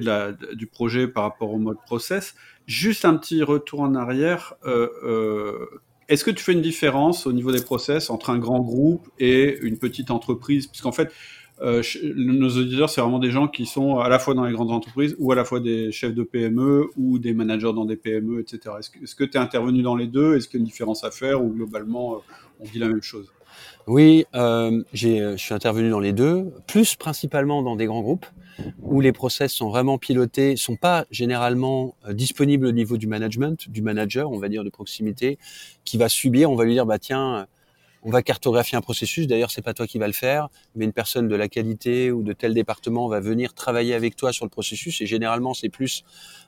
du projet par rapport au mode process. Juste un petit retour en arrière. Est-ce que tu fais une différence au niveau des process entre un grand groupe et une petite entreprise? Puisqu'en fait, euh, nos auditeurs, c'est vraiment des gens qui sont à la fois dans les grandes entreprises ou à la fois des chefs de PME ou des managers dans des PME, etc. Est-ce que tu es intervenu dans les deux? Est-ce qu'il y a une différence à faire ou globalement euh, on dit la même chose? Oui, euh, je suis intervenu dans les deux, plus principalement dans des grands groupes où les process sont vraiment pilotés, sont pas généralement disponibles au niveau du management, du manager, on va dire de proximité, qui va subir, on va lui dire bah tiens on va cartographier un processus. D'ailleurs, c'est pas toi qui va le faire, mais une personne de la qualité ou de tel département va venir travailler avec toi sur le processus. Et généralement, c'est plus,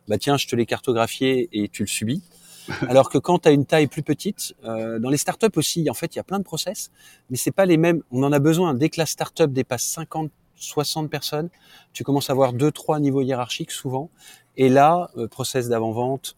bah tiens, je te l'ai cartographié et tu le subis. Alors que quand tu as une taille plus petite, euh, dans les startups aussi, en fait, il y a plein de process, mais c'est pas les mêmes. On en a besoin. Dès que la startup dépasse 50, 60 personnes, tu commences à avoir deux, trois niveaux hiérarchiques souvent. Et là, euh, process d'avant-vente,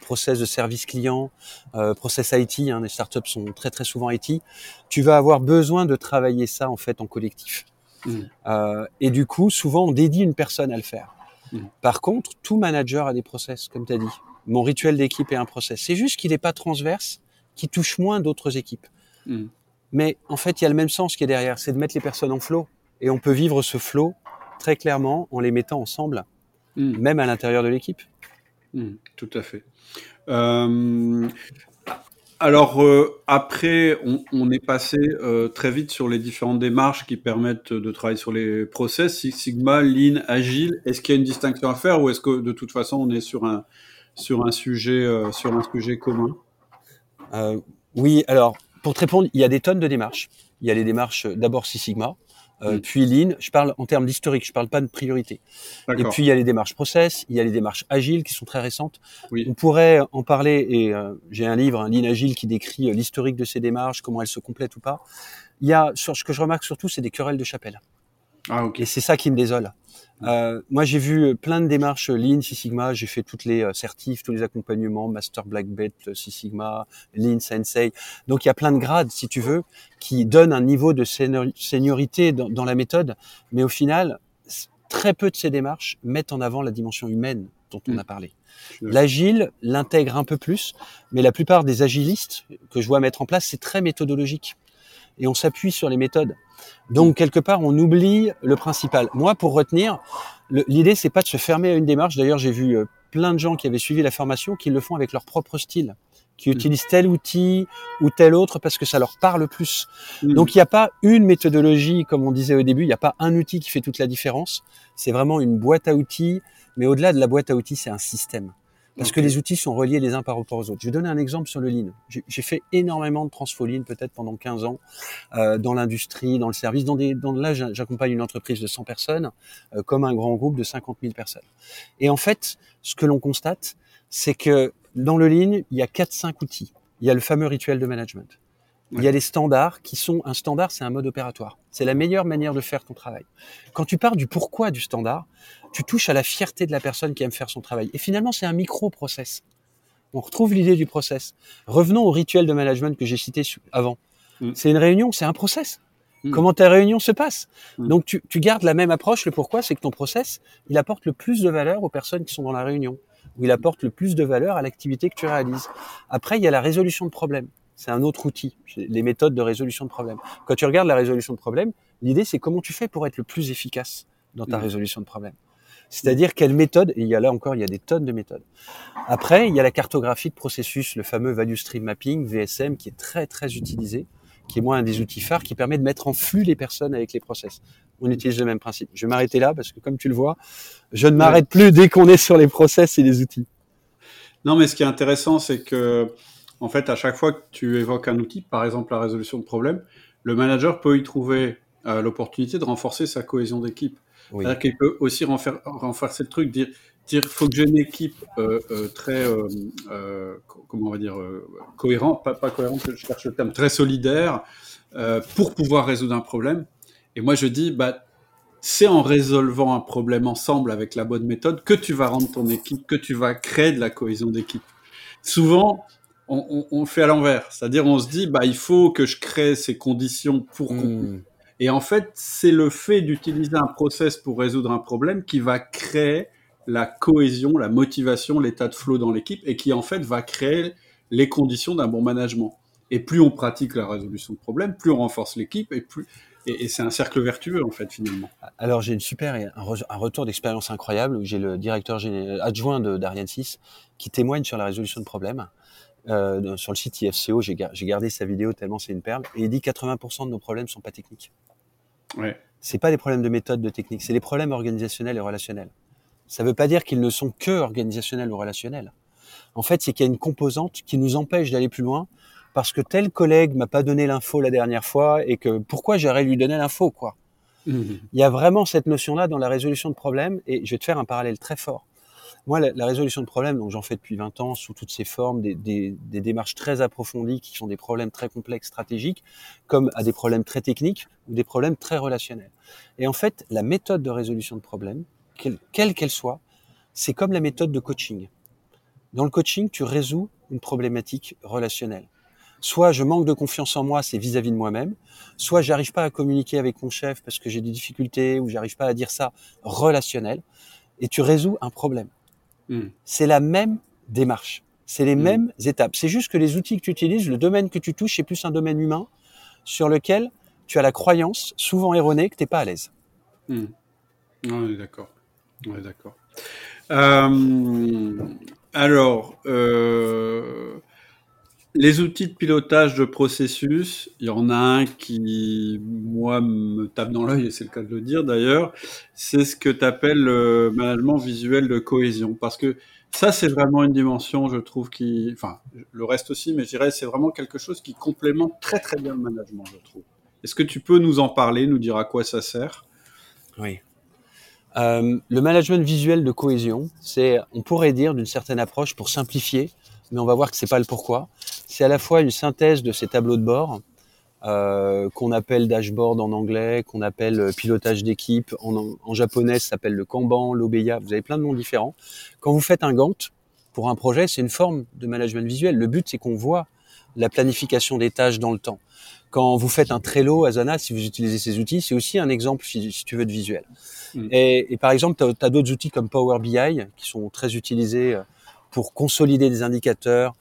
process de service client, euh, process IT, hein, les startups sont très très souvent IT, tu vas avoir besoin de travailler ça en fait en collectif. Mmh. Euh, et du coup, souvent on dédie une personne à le faire. Mmh. Par contre, tout manager a des process, comme tu as dit. Mon rituel d'équipe est un process. C'est juste qu'il n'est pas transverse, qui touche moins d'autres équipes. Mmh. Mais en fait, il y a le même sens qui est derrière, c'est de mettre les personnes en flow. Et on peut vivre ce flow très clairement en les mettant ensemble, même à l'intérieur de l'équipe. Hmm, tout à fait. Euh, alors euh, après, on, est passé euh, très vite sur les différentes démarches qui permettent de travailler sur les process, Sigma, Lean, Agile. Est-ce qu'il y a une distinction à faire ou est-ce que de toute façon on est sur un sur un sujet sur un sujet commun? Oui, alors pour te répondre, il y a des tonnes de démarches. Il y a les démarches d'abord Six Sigma, euh, puis Lean, je parle en termes d'historique, je parle pas de priorité. Et puis il y a les démarches process, il y a les démarches agiles qui sont très récentes. Oui. On pourrait en parler et euh, j'ai un livre, un Lean Agile, qui décrit euh, l'historique de ces démarches, comment elles se complètent ou pas. Il y a, ce que je remarque surtout, c'est des querelles de chapelle. Ah. Et c'est ça qui me désole. Euh, moi, j'ai vu plein de démarches Lean, Six Sigma. J'ai fait toutes les euh, certifs, tous les accompagnements, Master Black Belt, Six Sigma, Lean Sensei. Donc, il y a plein de grades, si tu veux, qui donnent un niveau de seniorité dans, dans la méthode. Mais au final, très peu de ces démarches mettent en avant la dimension humaine dont on mm. a parlé. L'agile l'intègre un peu plus, mais la plupart des agilistes que je vois mettre en place, c'est très méthodologique. Et on s'appuie sur les méthodes. Donc, quelque part, on oublie le principal. Moi, pour retenir, l'idée, c'est pas de se fermer à une démarche. D'ailleurs, j'ai vu euh, plein de gens qui avaient suivi la formation qui le font avec leur propre style qui mm. utilisent tel outil ou tel autre parce que ça leur parle plus. Mm. Donc il n'y a pas une méthodologie, comme on disait au début, il n'y a pas un outil qui fait toute la différence. C'est vraiment une boîte à outils, mais au-delà de la boîte à outils, c'est un système. Parce que les outils sont reliés les uns par rapport aux autres. Je vais donner un exemple sur le lean. J'ai fait énormément de transfoline, peut-être pendant 15 ans, euh, dans l'industrie, dans le service. Dans des, dans, là, j'accompagne une entreprise de 100 personnes, euh, comme un grand groupe de 50 000 personnes. Et en fait, ce que l'on constate, c'est que dans le lean, il y a 4-5 outils. Il y a le fameux rituel de management. Il y a les standards qui sont un standard, c'est un mode opératoire. C'est la meilleure manière de faire ton travail. Quand tu pars du pourquoi du standard, tu touches à la fierté de la personne qui aime faire son travail. Et finalement, c'est un micro-process. On retrouve l'idée du process. Revenons au rituel de management que j'ai cité avant. Mm. C'est une réunion, c'est un process. Mm. Comment ta réunion se passe mm. Donc tu, tu gardes la même approche. Le pourquoi, c'est que ton process, il apporte le plus de valeur aux personnes qui sont dans la réunion où il apporte le plus de valeur à l'activité que tu réalises. Après, il y a la résolution de problèmes. C'est un autre outil, les méthodes de résolution de problèmes. Quand tu regardes la résolution de problèmes, l'idée c'est comment tu fais pour être le plus efficace dans ta mmh. résolution de problèmes. C'est-à-dire quelle méthode, et il y a là encore, il y a des tonnes de méthodes. Après, il y a la cartographie de processus, le fameux Value Stream Mapping, VSM, qui est très très utilisé, qui est moi un des outils phares qui permet de mettre en flux les personnes avec les process on utilise le même principe. Je vais m'arrêter là parce que comme tu le vois, je ne m'arrête plus dès qu'on est sur les process et les outils. Non, mais ce qui est intéressant, c'est que, en fait, à chaque fois que tu évoques un outil, par exemple la résolution de problème, le manager peut y trouver euh, l'opportunité de renforcer sa cohésion d'équipe. C'est-à-dire qu'il peut aussi renforcer le truc, dire, dire faut que j'ai une équipe euh, euh, très, comment on va dire, cohérente, pas, pas cohérente, je cherche le terme, très solidaire, pour pouvoir résoudre un problème. Et moi, je dis, bah, c'est en résolvant un problème ensemble avec la bonne méthode que tu vas rendre ton équipe, que tu vas créer de la cohésion d'équipe. Souvent, on, on, fait à l'envers. C'est-à-dire, on se dit, bah, il faut que je crée ces conditions pour mmh. Et en fait, c'est le fait d'utiliser un process pour résoudre un problème qui va créer la cohésion, la motivation, l'état de flow dans l'équipe et qui en fait va créer les conditions d'un bon management. Et plus on pratique la résolution de problèmes, plus on renforce l'équipe et plus et, c'est un cercle vertueux, en fait, finalement. Alors, j'ai une super, un, retour d'expérience incroyable où j'ai le directeur adjoint d'Ariane 6 qui témoigne sur la résolution de problèmes. Euh, sur le site IFCO, j'ai gardé sa vidéo tellement c'est une perle. Et il dit 80% de nos problèmes sont pas techniques. Ouais. C'est pas des problèmes de méthode, de technique, c'est des problèmes organisationnels et relationnels. Ça veut pas dire qu'ils ne sont que organisationnels ou relationnels. En fait, c'est qu'il y a une composante qui nous empêche d'aller plus loin parce que tel collègue m'a pas donné l'info la dernière fois et que pourquoi j'aurais lui donné l'info quoi? Mhm. Il y a vraiment cette notion-là dans la résolution de problèmes et je vais te faire un parallèle très fort. Moi, la, résolution de problèmes, donc j'en fais depuis 20 ans sous toutes ses formes, des, démarches très approfondies qui sont des problèmes très complexes, stratégiques, comme à des problèmes très techniques ou des problèmes très relationnels. Et en fait, la méthode de résolution de problèmes, quelle qu'elle soit, c'est comme la méthode de coaching. Dans le coaching, tu résous une problématique relationnelle. Soit je manque de confiance en moi, c'est vis-à-vis de moi-même. Soit j'arrive pas à communiquer avec mon chef parce que j'ai des difficultés ou j'arrive pas à dire ça relationnel. Et tu résous un problème. Hmm. C'est la même démarche. C'est les hmm. mêmes étapes. C'est juste que les outils que tu utilises, le domaine que tu touches, c'est plus un domaine humain sur lequel tu as la croyance, souvent erronée, que tu n'es pas à l'aise. Hmm. On est d'accord. On est d'accord. Euh, alors, euh, les outils de pilotage de processus, il y en a un qui, moi, me tape dans l'œil, et c'est le cas de le dire d'ailleurs, c'est ce que tu appelles le management visuel de cohésion. Parce que ça, c'est vraiment une dimension, je trouve, qui... Enfin, le reste aussi, mais je dirais, c'est vraiment quelque chose qui complémente très très bien le management, je trouve. Est-ce que tu peux nous en parler, nous dire à quoi ça sert? Oui. Euh, le management visuel de cohésion, c'est, on pourrait dire, d'une certaine approche, pour simplifier, mais on va voir que c'est pas le pourquoi. C'est à la fois une synthèse de ces tableaux de bord euh, qu'on appelle dashboard en anglais, qu'on appelle euh, pilotage d'équipe. En, en, japonais, ça s'appelle le Kanban, l'Obeya. Vous avez plein de noms différents. Quand vous faites un Gantt pour un projet, c'est une forme de management visuel. Le but, c'est qu'on voit la planification des tâches dans le temps. Quand vous faites un Trello, Asana, si vous utilisez ces outils, c'est aussi un exemple, si, tu veux, de visuel. Mm. Et, et, par exemple, tu as, d'autres outils comme Power BI qui sont très utilisés euh, pour consolider des indicateurs.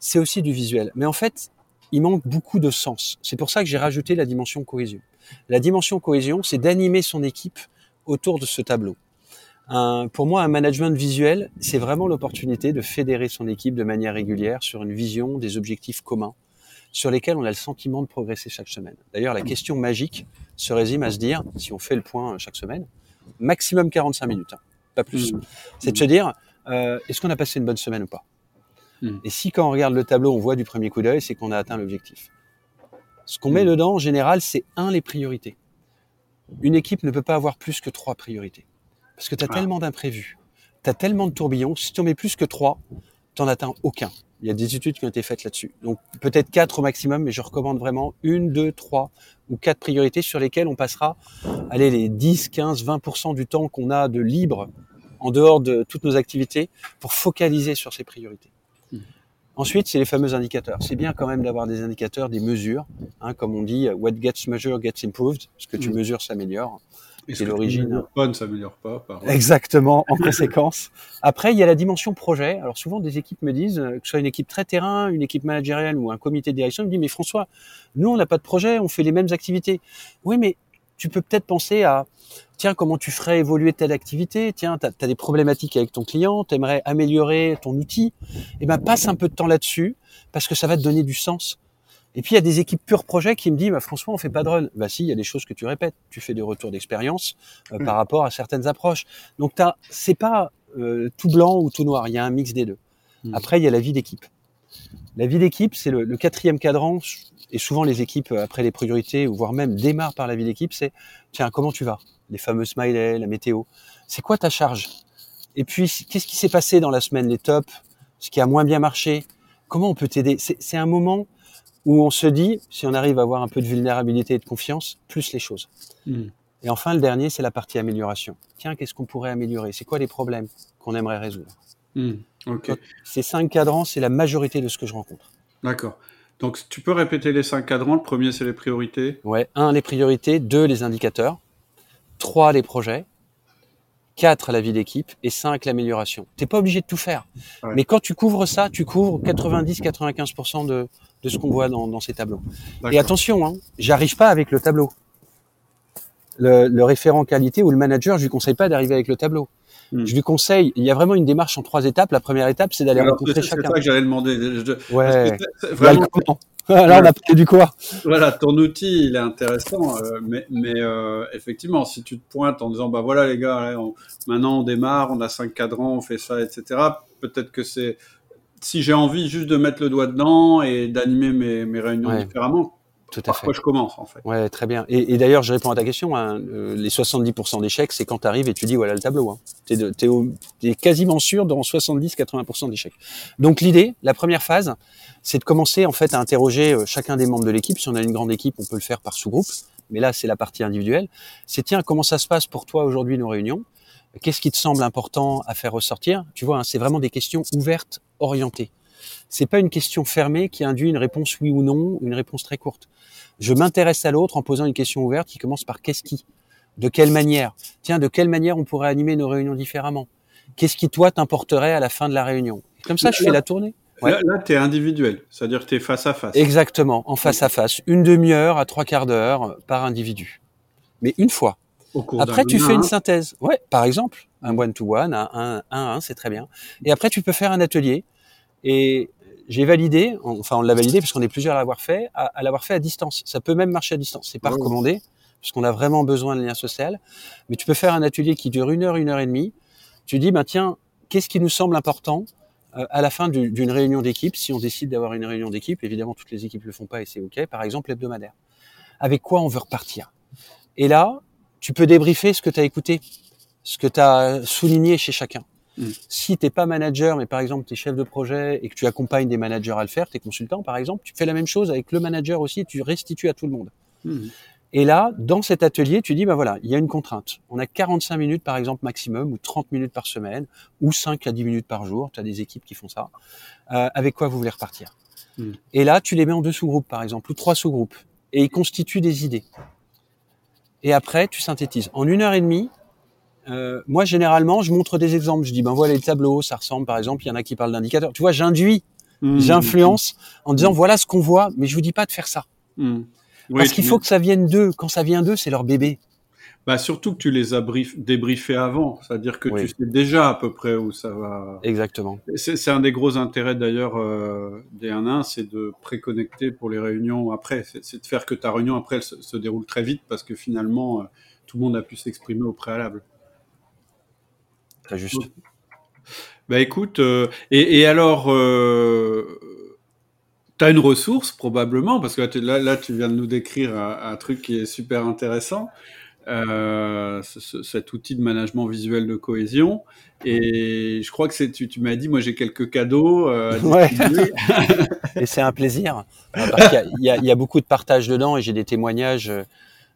C'est aussi du visuel. Mais en fait, il manque beaucoup de sens. C'est pour ça que j'ai rajouté la dimension cohésion. La dimension cohésion, c'est d'animer son équipe autour de ce tableau. pour moi, un management visuel, c'est vraiment l'opportunité de fédérer son équipe de manière régulière sur une vision des objectifs communs sur lesquels on a le sentiment de progresser chaque semaine. D'ailleurs, la question magique se résume à se dire, si on fait le point chaque semaine, maximum 45 minutes, hein, pas plus. Mmh. C'est de se dire, euh, est-ce qu'on a passé une bonne semaine ou pas? Hmm. Et si quand on regarde le tableau, on voit du premier coup d'œil, c'est qu'on a atteint l'objectif. Ce qu'on met hmm. dedans, en général, c'est un, les priorités. Une équipe ne peut pas avoir plus que trois priorités. Parce que tu as ah. tellement d'imprévus, tu as tellement de tourbillons, si tu en mets plus que trois, tu n'en atteins aucun. Il y a des études qui ont été faites là-dessus. Donc peut-être quatre au maximum, mais je recommande vraiment une, deux, trois ou quatre priorités sur lesquelles on passera allez, les 10, 15, 20% du temps qu'on a de libre en dehors de toutes nos activités pour focaliser sur ces priorités. Ensuite, c'est les fameux indicateurs. C'est bien quand même d'avoir des indicateurs, des mesures, hein, comme on dit, what gets measured gets improved. Ce que tu mm. mesures s'améliore. Et c'est l'origine. Pas ne s'améliore pas. Exactement, en conséquence. Après, il y a la dimension projet. Alors souvent, des équipes me disent, que ce soit une équipe très terrain, une équipe managériale ou un comité de direction, ils me disent, mais François, nous, on n'a pas de projet, on fait les mêmes activités. Oui, mais tu peux peut-être penser à, tiens, comment tu ferais évoluer telle activité Tiens, tu as, des problématiques avec ton client, tu aimerais améliorer ton outil. Eh ben, passe un peu de temps là-dessus parce que ça va te donner du sens. Et puis il y a des équipes pure projet qui me disent bah, François on fait pas de run. Bah si, il y a des choses que tu répètes, tu fais des retours d'expérience euh, mm. par rapport à certaines approches. Donc t'as c'est pas euh, tout blanc ou tout noir, il y a un mix des deux. Mm. Après il y a la vie d'équipe. La vie d'équipe, c'est le, le, quatrième cadran et souvent les équipes après les priorités ou voire même démarrent par la vie d'équipe, c'est tiens comment tu vas? Les fameux smileys, la météo. C'est quoi ta charge? Et puis, qu'est-ce qui s'est passé dans la semaine, les tops, ce qui a moins bien marché? Comment on peut t'aider? C'est un moment où on se dit, si on arrive à avoir un peu de vulnérabilité et de confiance, plus les choses. Hmm. Et enfin, le dernier, c'est la partie amélioration. Tiens, qu'est-ce qu'on pourrait améliorer? C'est quoi les problèmes qu'on aimerait résoudre? Hmm. Ces cinq cadrans, c'est la majorité de ce que je rencontre. D'accord. Donc, tu peux répéter les cinq cadrans. Le premier, c'est les priorités. Ouais. Un, les priorités. Deux, les indicateurs. 3 les projets, 4 la vie d'équipe et 5 l'amélioration. T'es pas obligé de tout faire. Mais quand tu couvres ça, tu couvres 90-95% de, de ce qu'on voit dans, dans, ces tableaux. Et attention, hein, j'arrive pas avec le tableau. Le, le, référent qualité ou le manager, je lui conseille pas d'arriver avec le tableau. Hmm. Je lui conseille, il y a vraiment une démarche en trois étapes. La première étape, c'est d'aller rencontrer chacun. C'est ça que j'allais demander. ouais. Vraiment... Alors, on a parlé du quoi Voilà, ton outil, il est intéressant, euh, mais, mais euh, effectivement, si tu te pointes en disant, bah voilà les gars, maintenant on démarre, on a cinq cadrans, on fait ça, etc. Peut-être que c'est, si j'ai envie juste de mettre le doigt dedans et d'animer mes, mes réunions différemment, tout à fait. je commence, en fait. Ouais, très bien. Et, et d'ailleurs, je réponds à ta question. Hein, euh, les 70% d'échecs, c'est quand tu arrives et tu dis voilà le tableau. Hein. Tu es, es, quasiment sûr dans 70-80% d'échecs. Donc l'idée, la première phase, c'est de commencer en fait à interroger euh, chacun des membres de l'équipe. Si on a une grande équipe, on peut le faire par sous-groupe. Mais là, c'est la partie individuelle. C'est tiens, comment ça se passe pour toi aujourd'hui nos réunions? Qu'est-ce qui te semble important à faire ressortir? Tu vois, hein, c'est vraiment des questions ouvertes, orientées. C'est pas une question fermée qui induit une réponse oui ou non, une réponse très courte. Je m'intéresse à l'autre en posant une question ouverte qui commence par qu'est-ce qui? De quelle manière? Tiens, de quelle manière on pourrait animer nos réunions différemment? Qu'est-ce qui, toi, t'importerait à la fin de la réunion? Comme ça, je fais la tournée. Là, tu es individuel, c'est-à-dire que tu es face à face. Exactement, en face à face. Une demi-heure à trois quarts d'heure par individu. Mais une fois. après, tu fais une synthèse. Ouais, par exemple, un one-to-one, un 1 un, un, c'est très bien. Et après, tu peux faire un atelier. Et j'ai validé, enfin on l'a validé parce qu'on est plusieurs à l'avoir fait, à, l'avoir fait à distance. Ça peut même marcher à distance. C'est pas recommandé parce qu'on a vraiment besoin de lien social. Mais tu peux faire un atelier qui dure une heure, une heure et demie. Tu dis, bah tiens, qu'est-ce qui nous semble important euh, à la fin d'une réunion d'équipe, si on décide d'avoir une réunion d'équipe, évidemment toutes les équipes le font pas et c'est ok. Par exemple hebdomadaire. Avec quoi on veut repartir? Et là, tu peux débriefer ce que tu as écouté, ce que tu as souligné chez chacun. Mm. Si t'es pas manager, mais par exemple tu es chef de projet et que tu accompagnes des managers à le faire, tes consultants par exemple, tu fais la même chose avec le manager aussi, tu restitues à tout le monde. Mm. Et là, dans cet atelier, tu dis, ben voilà, il y a une contrainte. On a 45 minutes, par exemple, maximum, ou 30 minutes par semaine, ou 5 à 10 minutes par jour. Tu as des équipes qui font ça. Euh, avec quoi vous voulez repartir hmm. Et là, tu les mets en deux sous-groupes, par exemple, ou trois sous-groupes. Et ils constituent des idées. Et après, tu synthétises. En une heure et demie, euh, moi, généralement, je montre des exemples. Je dis, ben voilà les tableaux, ça ressemble, par exemple, il y en a qui parlent d'indicateurs. Tu vois, j'induis, j'influence en disant, voilà ce qu'on voit, mais je vous dis pas de faire ça. Parce qu'il faut que ça vienne d'eux. Quand ça vient d'eux, c'est leur bébé. Bah surtout que tu les as débriefés avant, c'est-à-dire que tu sais déjà à peu près où ça va. Exactement. C'est un des gros intérêts d'ailleurs euh, des 1-1, c'est de préconnecter pour les réunions après. C'est de faire que ta réunion après elle se, déroule très vite parce que finalement euh, tout le monde a pu s'exprimer au préalable. Très juste. Bah écoute, euh, et, et, alors euh, tu as une ressource probablement, parce que là, là, tu viens de nous décrire un, truc qui est super intéressant, euh, cet outil de management visuel de cohésion. Et je crois que c'est, tu, tu m'as dit, moi j'ai quelques cadeaux. Ouais. et c'est un plaisir. Il y, a, il y, a, beaucoup de partage dedans et j'ai des témoignages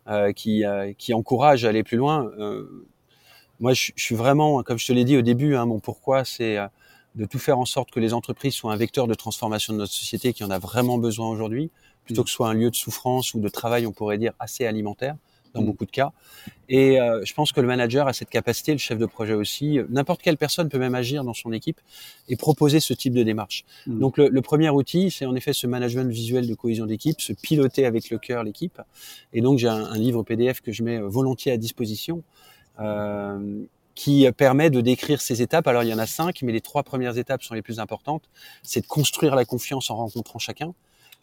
euh, qui, euh, qui encouragent à aller plus loin. Euh, moi, je, je, suis vraiment, comme je te l'ai dit au début, hein, mon pourquoi, c'est de tout faire en sorte que les entreprises soient un vecteur de transformation de notre société qui en a vraiment besoin aujourd'hui, plutôt mm. que ce soit un lieu de souffrance ou de travail, on pourrait dire, assez alimentaire dans mm. beaucoup de cas. Et euh, je pense que le manager a cette capacité, le chef de projet aussi. N'importe quelle personne peut même agir dans son équipe et proposer ce type de démarche. Mm. Donc le, premier outil, c'est en effet ce management visuel de cohésion d'équipe, se piloter avec le cœur l'équipe. Et donc j'ai un, un, livre PDF que je mets volontiers à disposition. Euh, qui permet de décrire ces étapes. Alors il y en a cinq, mais les trois premières étapes sont les plus importantes. C'est de construire la confiance en rencontrant chacun.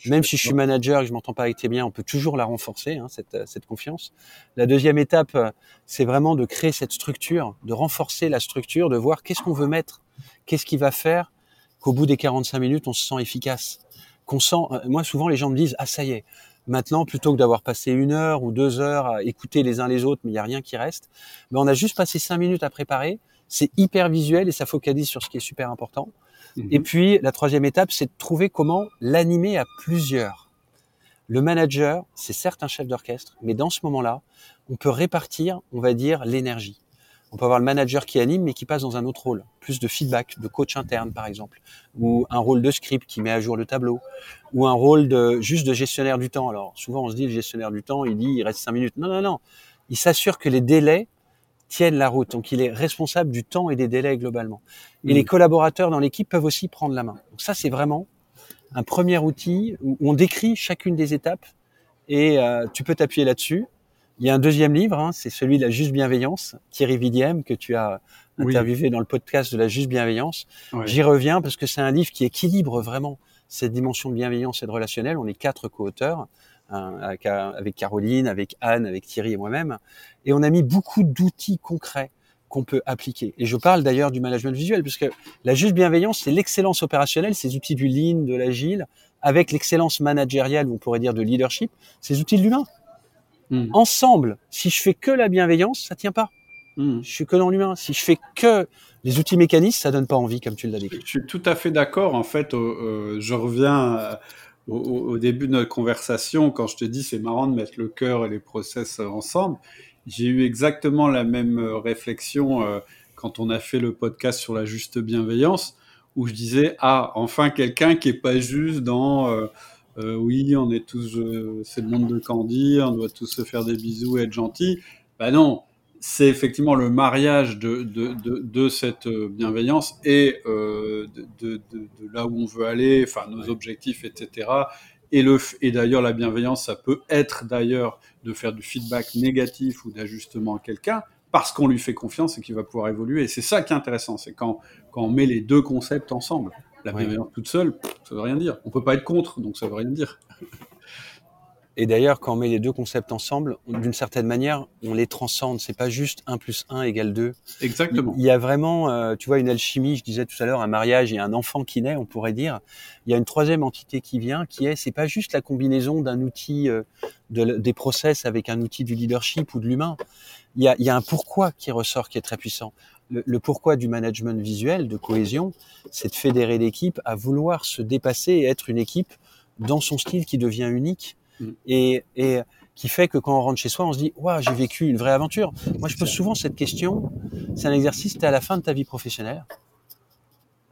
Même si je suis manager et que je m'entends pas avec très bien, on peut toujours la renforcer, hein, cette, cette confiance. La deuxième étape, c'est vraiment de créer cette structure, de renforcer la structure, de voir qu'est-ce qu'on veut mettre, qu'est-ce qui va faire qu'au bout des 45 minutes, on se sent efficace. Qu'on sent, euh, moi souvent les gens me disent, ah ça y est, Maintenant, plutôt que d'avoir passé une heure ou deux heures à écouter les uns les autres, mais il n'y a rien qui reste, ben on a juste passé cinq minutes à préparer. C'est hyper visuel et ça focalise sur ce qui est super important. Mhm. Et puis, la troisième étape, c'est de trouver comment l'animer à plusieurs. Le manager, c'est certes un chef d'orchestre, mais dans ce moment-là, on peut répartir, on va dire, l'énergie. On peut avoir le manager qui anime, mais qui passe dans un autre rôle, plus de feedback, de coach interne par exemple, ou un rôle de script qui met à jour le tableau, ou un rôle de juste de gestionnaire du temps. Alors souvent on se dit le gestionnaire du temps, il dit il reste cinq minutes. Non non non, il s'assure que les délais tiennent la route. Donc il est responsable du temps et des délais globalement. Et les collaborateurs dans l'équipe peuvent aussi prendre la main. Donc ça c'est vraiment un premier outil où on décrit chacune des étapes et euh, tu peux t'appuyer là-dessus. Il y a un deuxième livre, hein, c'est celui de la juste bienveillance, Thierry Vidiem, que tu as interviewé dans le podcast de la juste bienveillance. J'y reviens parce que c'est un livre qui équilibre vraiment cette dimension de bienveillance et de relationnel. On est quatre co-auteurs, hein, avec Caroline, avec Anne, avec Thierry et moi-même. Et on a mis beaucoup d'outils concrets qu'on peut appliquer. Et je parle d'ailleurs du management visuel, puisque la juste bienveillance, c'est l'excellence opérationnelle, ces outils du lean, de l'agile, avec l'excellence managériale, on pourrait dire de leadership, ces outils de l'humain. Hmm. Ensemble, si je fais que la bienveillance, ça tient pas. Hmm. Je suis que dans l'humain. Si je fais que les outils mécaniques, ça donne pas envie, comme tu l'as dit. Je suis tout à fait d'accord. En fait, euh, je reviens euh, au, début de notre conversation quand je te dis c'est marrant de mettre le cœur et les process ensemble. J'ai eu exactement la même euh, réflexion quand on a fait le podcast sur la juste bienveillance, où je disais ah enfin quelqu'un qui est pas juste dans euh, oui, on est tous, euh, c'est le monde de Candy, on doit tous se faire des bisous et être gentils. Ben non, c'est effectivement le mariage de, de, de, de cette euh, bienveillance et euh, de, là où on veut aller, enfin nos objectifs, etc. Et, le, et d'ailleurs, la bienveillance, ça peut être d'ailleurs de faire du feedback négatif ou d'ajustement à quelqu'un parce qu'on lui fait confiance et qu'il va pouvoir évoluer. Et c'est ça qui est intéressant, c'est quand, quand on met les deux concepts ensemble. La bienveillance toute seule, ça veut rien dire. On peut pas être contre, donc ça veut rien dire. Et d'ailleurs, quand on met les deux concepts ensemble, d'une certaine manière, on les transcende. C'est pas juste 1 plus 1 égale 2. Exactement. Il y a vraiment, euh, tu vois, une alchimie. Je disais tout à l'heure, un mariage et un enfant qui naît, on pourrait dire. Il y a une troisième entité qui vient, qui est, c'est pas juste la combinaison d'un outil euh, de, des process avec un outil du leadership ou de l'humain. Il y, a, il y a un pourquoi qui ressort, qui est très puissant le, pourquoi du management visuel, de cohésion, c'est de fédérer l'équipe à vouloir se dépasser et être une équipe dans son style qui devient unique mm. et, et qui fait que quand on rentre chez soi, on se dit waouh, j'ai vécu une vraie aventure. Moi, je pose souvent cette question. C'est un exercice. es à la fin de ta vie professionnelle.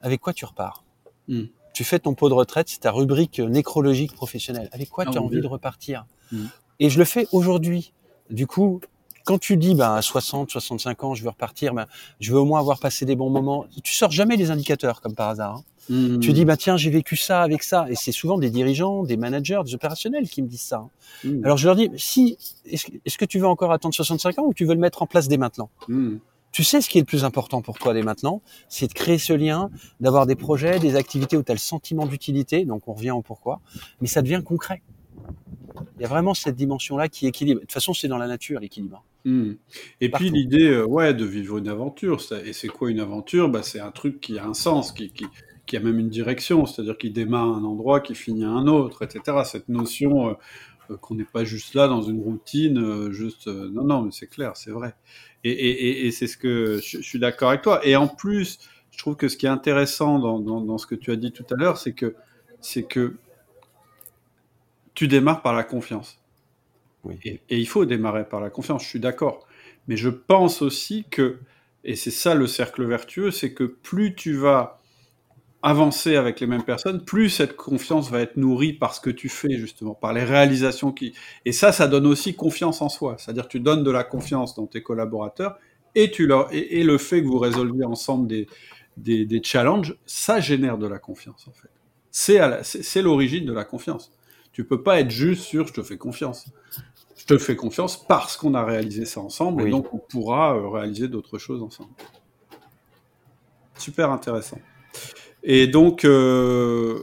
Avec quoi tu repars mm. Tu fais ton pot de retraite, c'est ta rubrique nécrologique professionnelle. Avec quoi ah, tu as envie de repartir mm. Et je le fais aujourd'hui. Du coup, quand tu dis ben à 60, 65 ans, je veux repartir, ben, je veux au moins avoir passé des bons moments. Tu sors jamais les indicateurs comme par hasard. Hein. Mmh. Tu dis bah tiens j'ai vécu ça avec ça et c'est souvent des dirigeants, des managers, des opérationnels qui me disent ça. Hein. Mmh. Alors je leur dis si est-ce que tu veux encore attendre 65 ans ou tu veux le mettre en place dès maintenant? Mmh. Tu sais ce qui est le plus important pour toi dès maintenant, c'est de créer ce lien, d'avoir des projets, des activités où tu as le sentiment d'utilité, donc on revient au pourquoi, mais ça devient concret. Il y a vraiment cette dimension-là qui équilibre. De toute façon, c'est dans la nature l'équilibre. Et puis l'idée, euh, ouais, de vivre une aventure. et c'est quoi une aventure? Bah, C'est un truc qui a un sens, qui, qui, qui a même une direction, c'est-à-dire qu'il démarre à un endroit, qui finit à un autre, etc. Cette notion euh, euh, qu'on n'est pas juste là dans une routine, euh, juste non, non, mais c'est clair, c'est vrai. Et, c'est ce que je, suis d'accord avec toi. Et en plus, je trouve que ce qui est intéressant dans, ce que tu as dit tout à l'heure, c'est que c'est que tu démarres par la confiance. Et, et, il faut démarrer par la confiance, je suis d'accord. Mais je pense aussi que, et c'est ça le cercle vertueux, c'est que plus tu vas avancer avec les mêmes personnes, plus cette confiance va être nourrie par ce que tu fais, justement, par les réalisations qui... Et ça, ça donne aussi confiance en soi. C'est-à-dire que tu donnes de la confiance dans tes collaborateurs et, tu leur... et, le fait que vous résolviez ensemble des, des, des, challenges, ça génère de la confiance, en fait. C'est l'origine de la confiance. Tu peux pas être juste sur je te fais confiance. Je te fais confiance parce qu'on a réalisé ça ensemble et donc on pourra euh, réaliser d'autres choses ensemble. Super intéressant. Et donc, euh,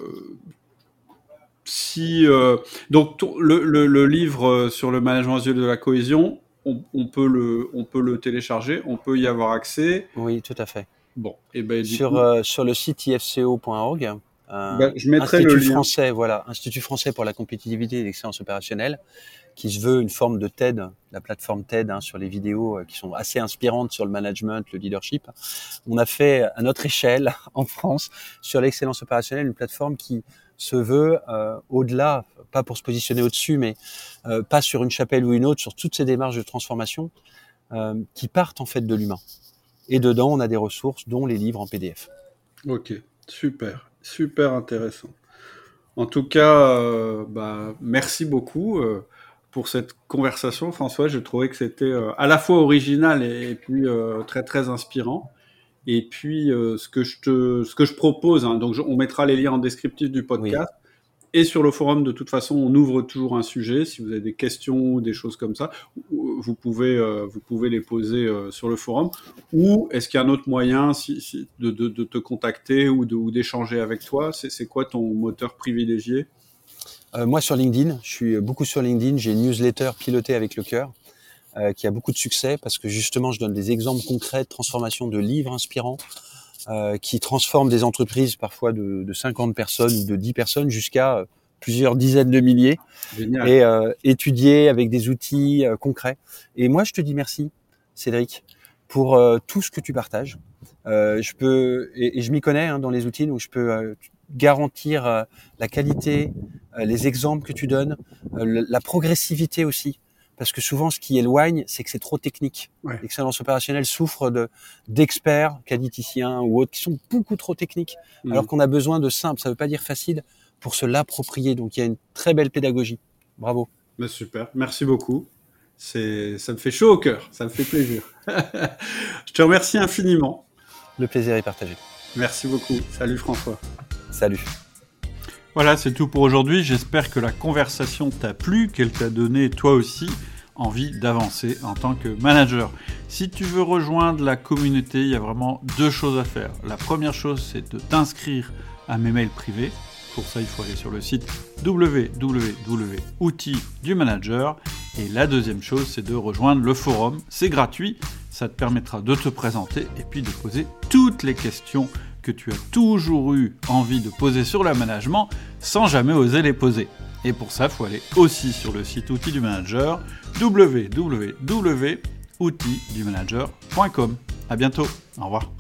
si euh, donc le, le, livre sur le management visuel de la cohésion, on, on, peut le, on peut le télécharger, on peut y avoir accès. Oui, tout à fait. Bon, et ben sur euh, sur le site ifco.org. Ben, je mettrai Institut le lien. français, voilà, Institut français pour la compétitivité et l'excellence opérationnelle qui se veut une forme de TED, la plateforme TED hein, sur les vidéos euh, qui sont assez inspirantes sur le management, le leadership. On a fait à notre échelle en France sur l'excellence opérationnelle une plateforme qui se veut euh, au-delà, pas pour se positionner au-dessus, mais euh, pas sur une chapelle ou une autre, sur toutes ces démarches de transformation qui partent en fait de l'humain. Et dedans, on a des ressources, dont les livres en PDF. Ok, super, super intéressant. En tout cas, bah, merci beaucoup pour cette conversation, François. Je trouvais que c'était euh, à la fois original et, puis euh, très très inspirant. Et puis euh, ce que je te, ce que je propose, hein, donc on mettra les liens en descriptif du podcast. Et sur le forum, de toute façon, on ouvre toujours un sujet. Si vous avez des questions ou des choses comme ça, vous pouvez, vous pouvez les poser sur le forum. Ou est-ce qu'il y a un autre moyen de, te contacter ou d'échanger avec toi? C'est quoi ton moteur privilégié? Euh, moi, sur LinkedIn, je suis beaucoup sur LinkedIn. J'ai une newsletter pilotée avec le cœur euh, qui a beaucoup de succès parce que justement, je donne des exemples concrets de transformation de livres inspirants euh, qui transforment des entreprises parfois de, de 50 personnes ou de 10 personnes jusqu'à plusieurs dizaines de milliers Génial. et euh, étudier avec des outils concrets. Et moi, je te dis merci, Cédric, pour tout ce que tu partages. je peux et, et je m'y connais hein, dans les outils, donc je peux garantir euh, la qualité, euh, les exemples que tu donnes, euh, la progressivité aussi. Parce que souvent, ce qui éloigne, c'est que c'est trop technique. L'excellence opérationnelle souffre de d'experts, qualiticiens ou autres, qui sont beaucoup trop techniques, mmh. alors qu'on a besoin de simple. Ça ne veut pas dire facile pour se l'approprier. Donc, il y a une très belle pédagogie. Bravo. Bah, super, merci beaucoup. C'est, ça me fait chaud au cœur, ça me fait plaisir. Je te remercie infiniment. Le plaisir est partagé. Merci beaucoup. Salut François. Salut. Voilà, c'est tout pour aujourd'hui. J'espère que la conversation t'a plu, qu'elle t'a donné toi aussi envie d'avancer en tant que manager. Si tu veux rejoindre la communauté, il y a vraiment deux choses à faire. La première chose, c'est de t'inscrire à mes mails privés. Pour ça, il faut aller sur le site www.outils du manager. Et la deuxième chose, c'est de rejoindre le forum. C'est gratuit. Ça te permettra de te présenter et puis de poser toutes les questions que tu as toujours eu envie de poser sur le management sans jamais oser les poser. Et pour ça, il faut aller aussi sur le site Outils du Manager, www.outildumanager.com. À bientôt. Au revoir.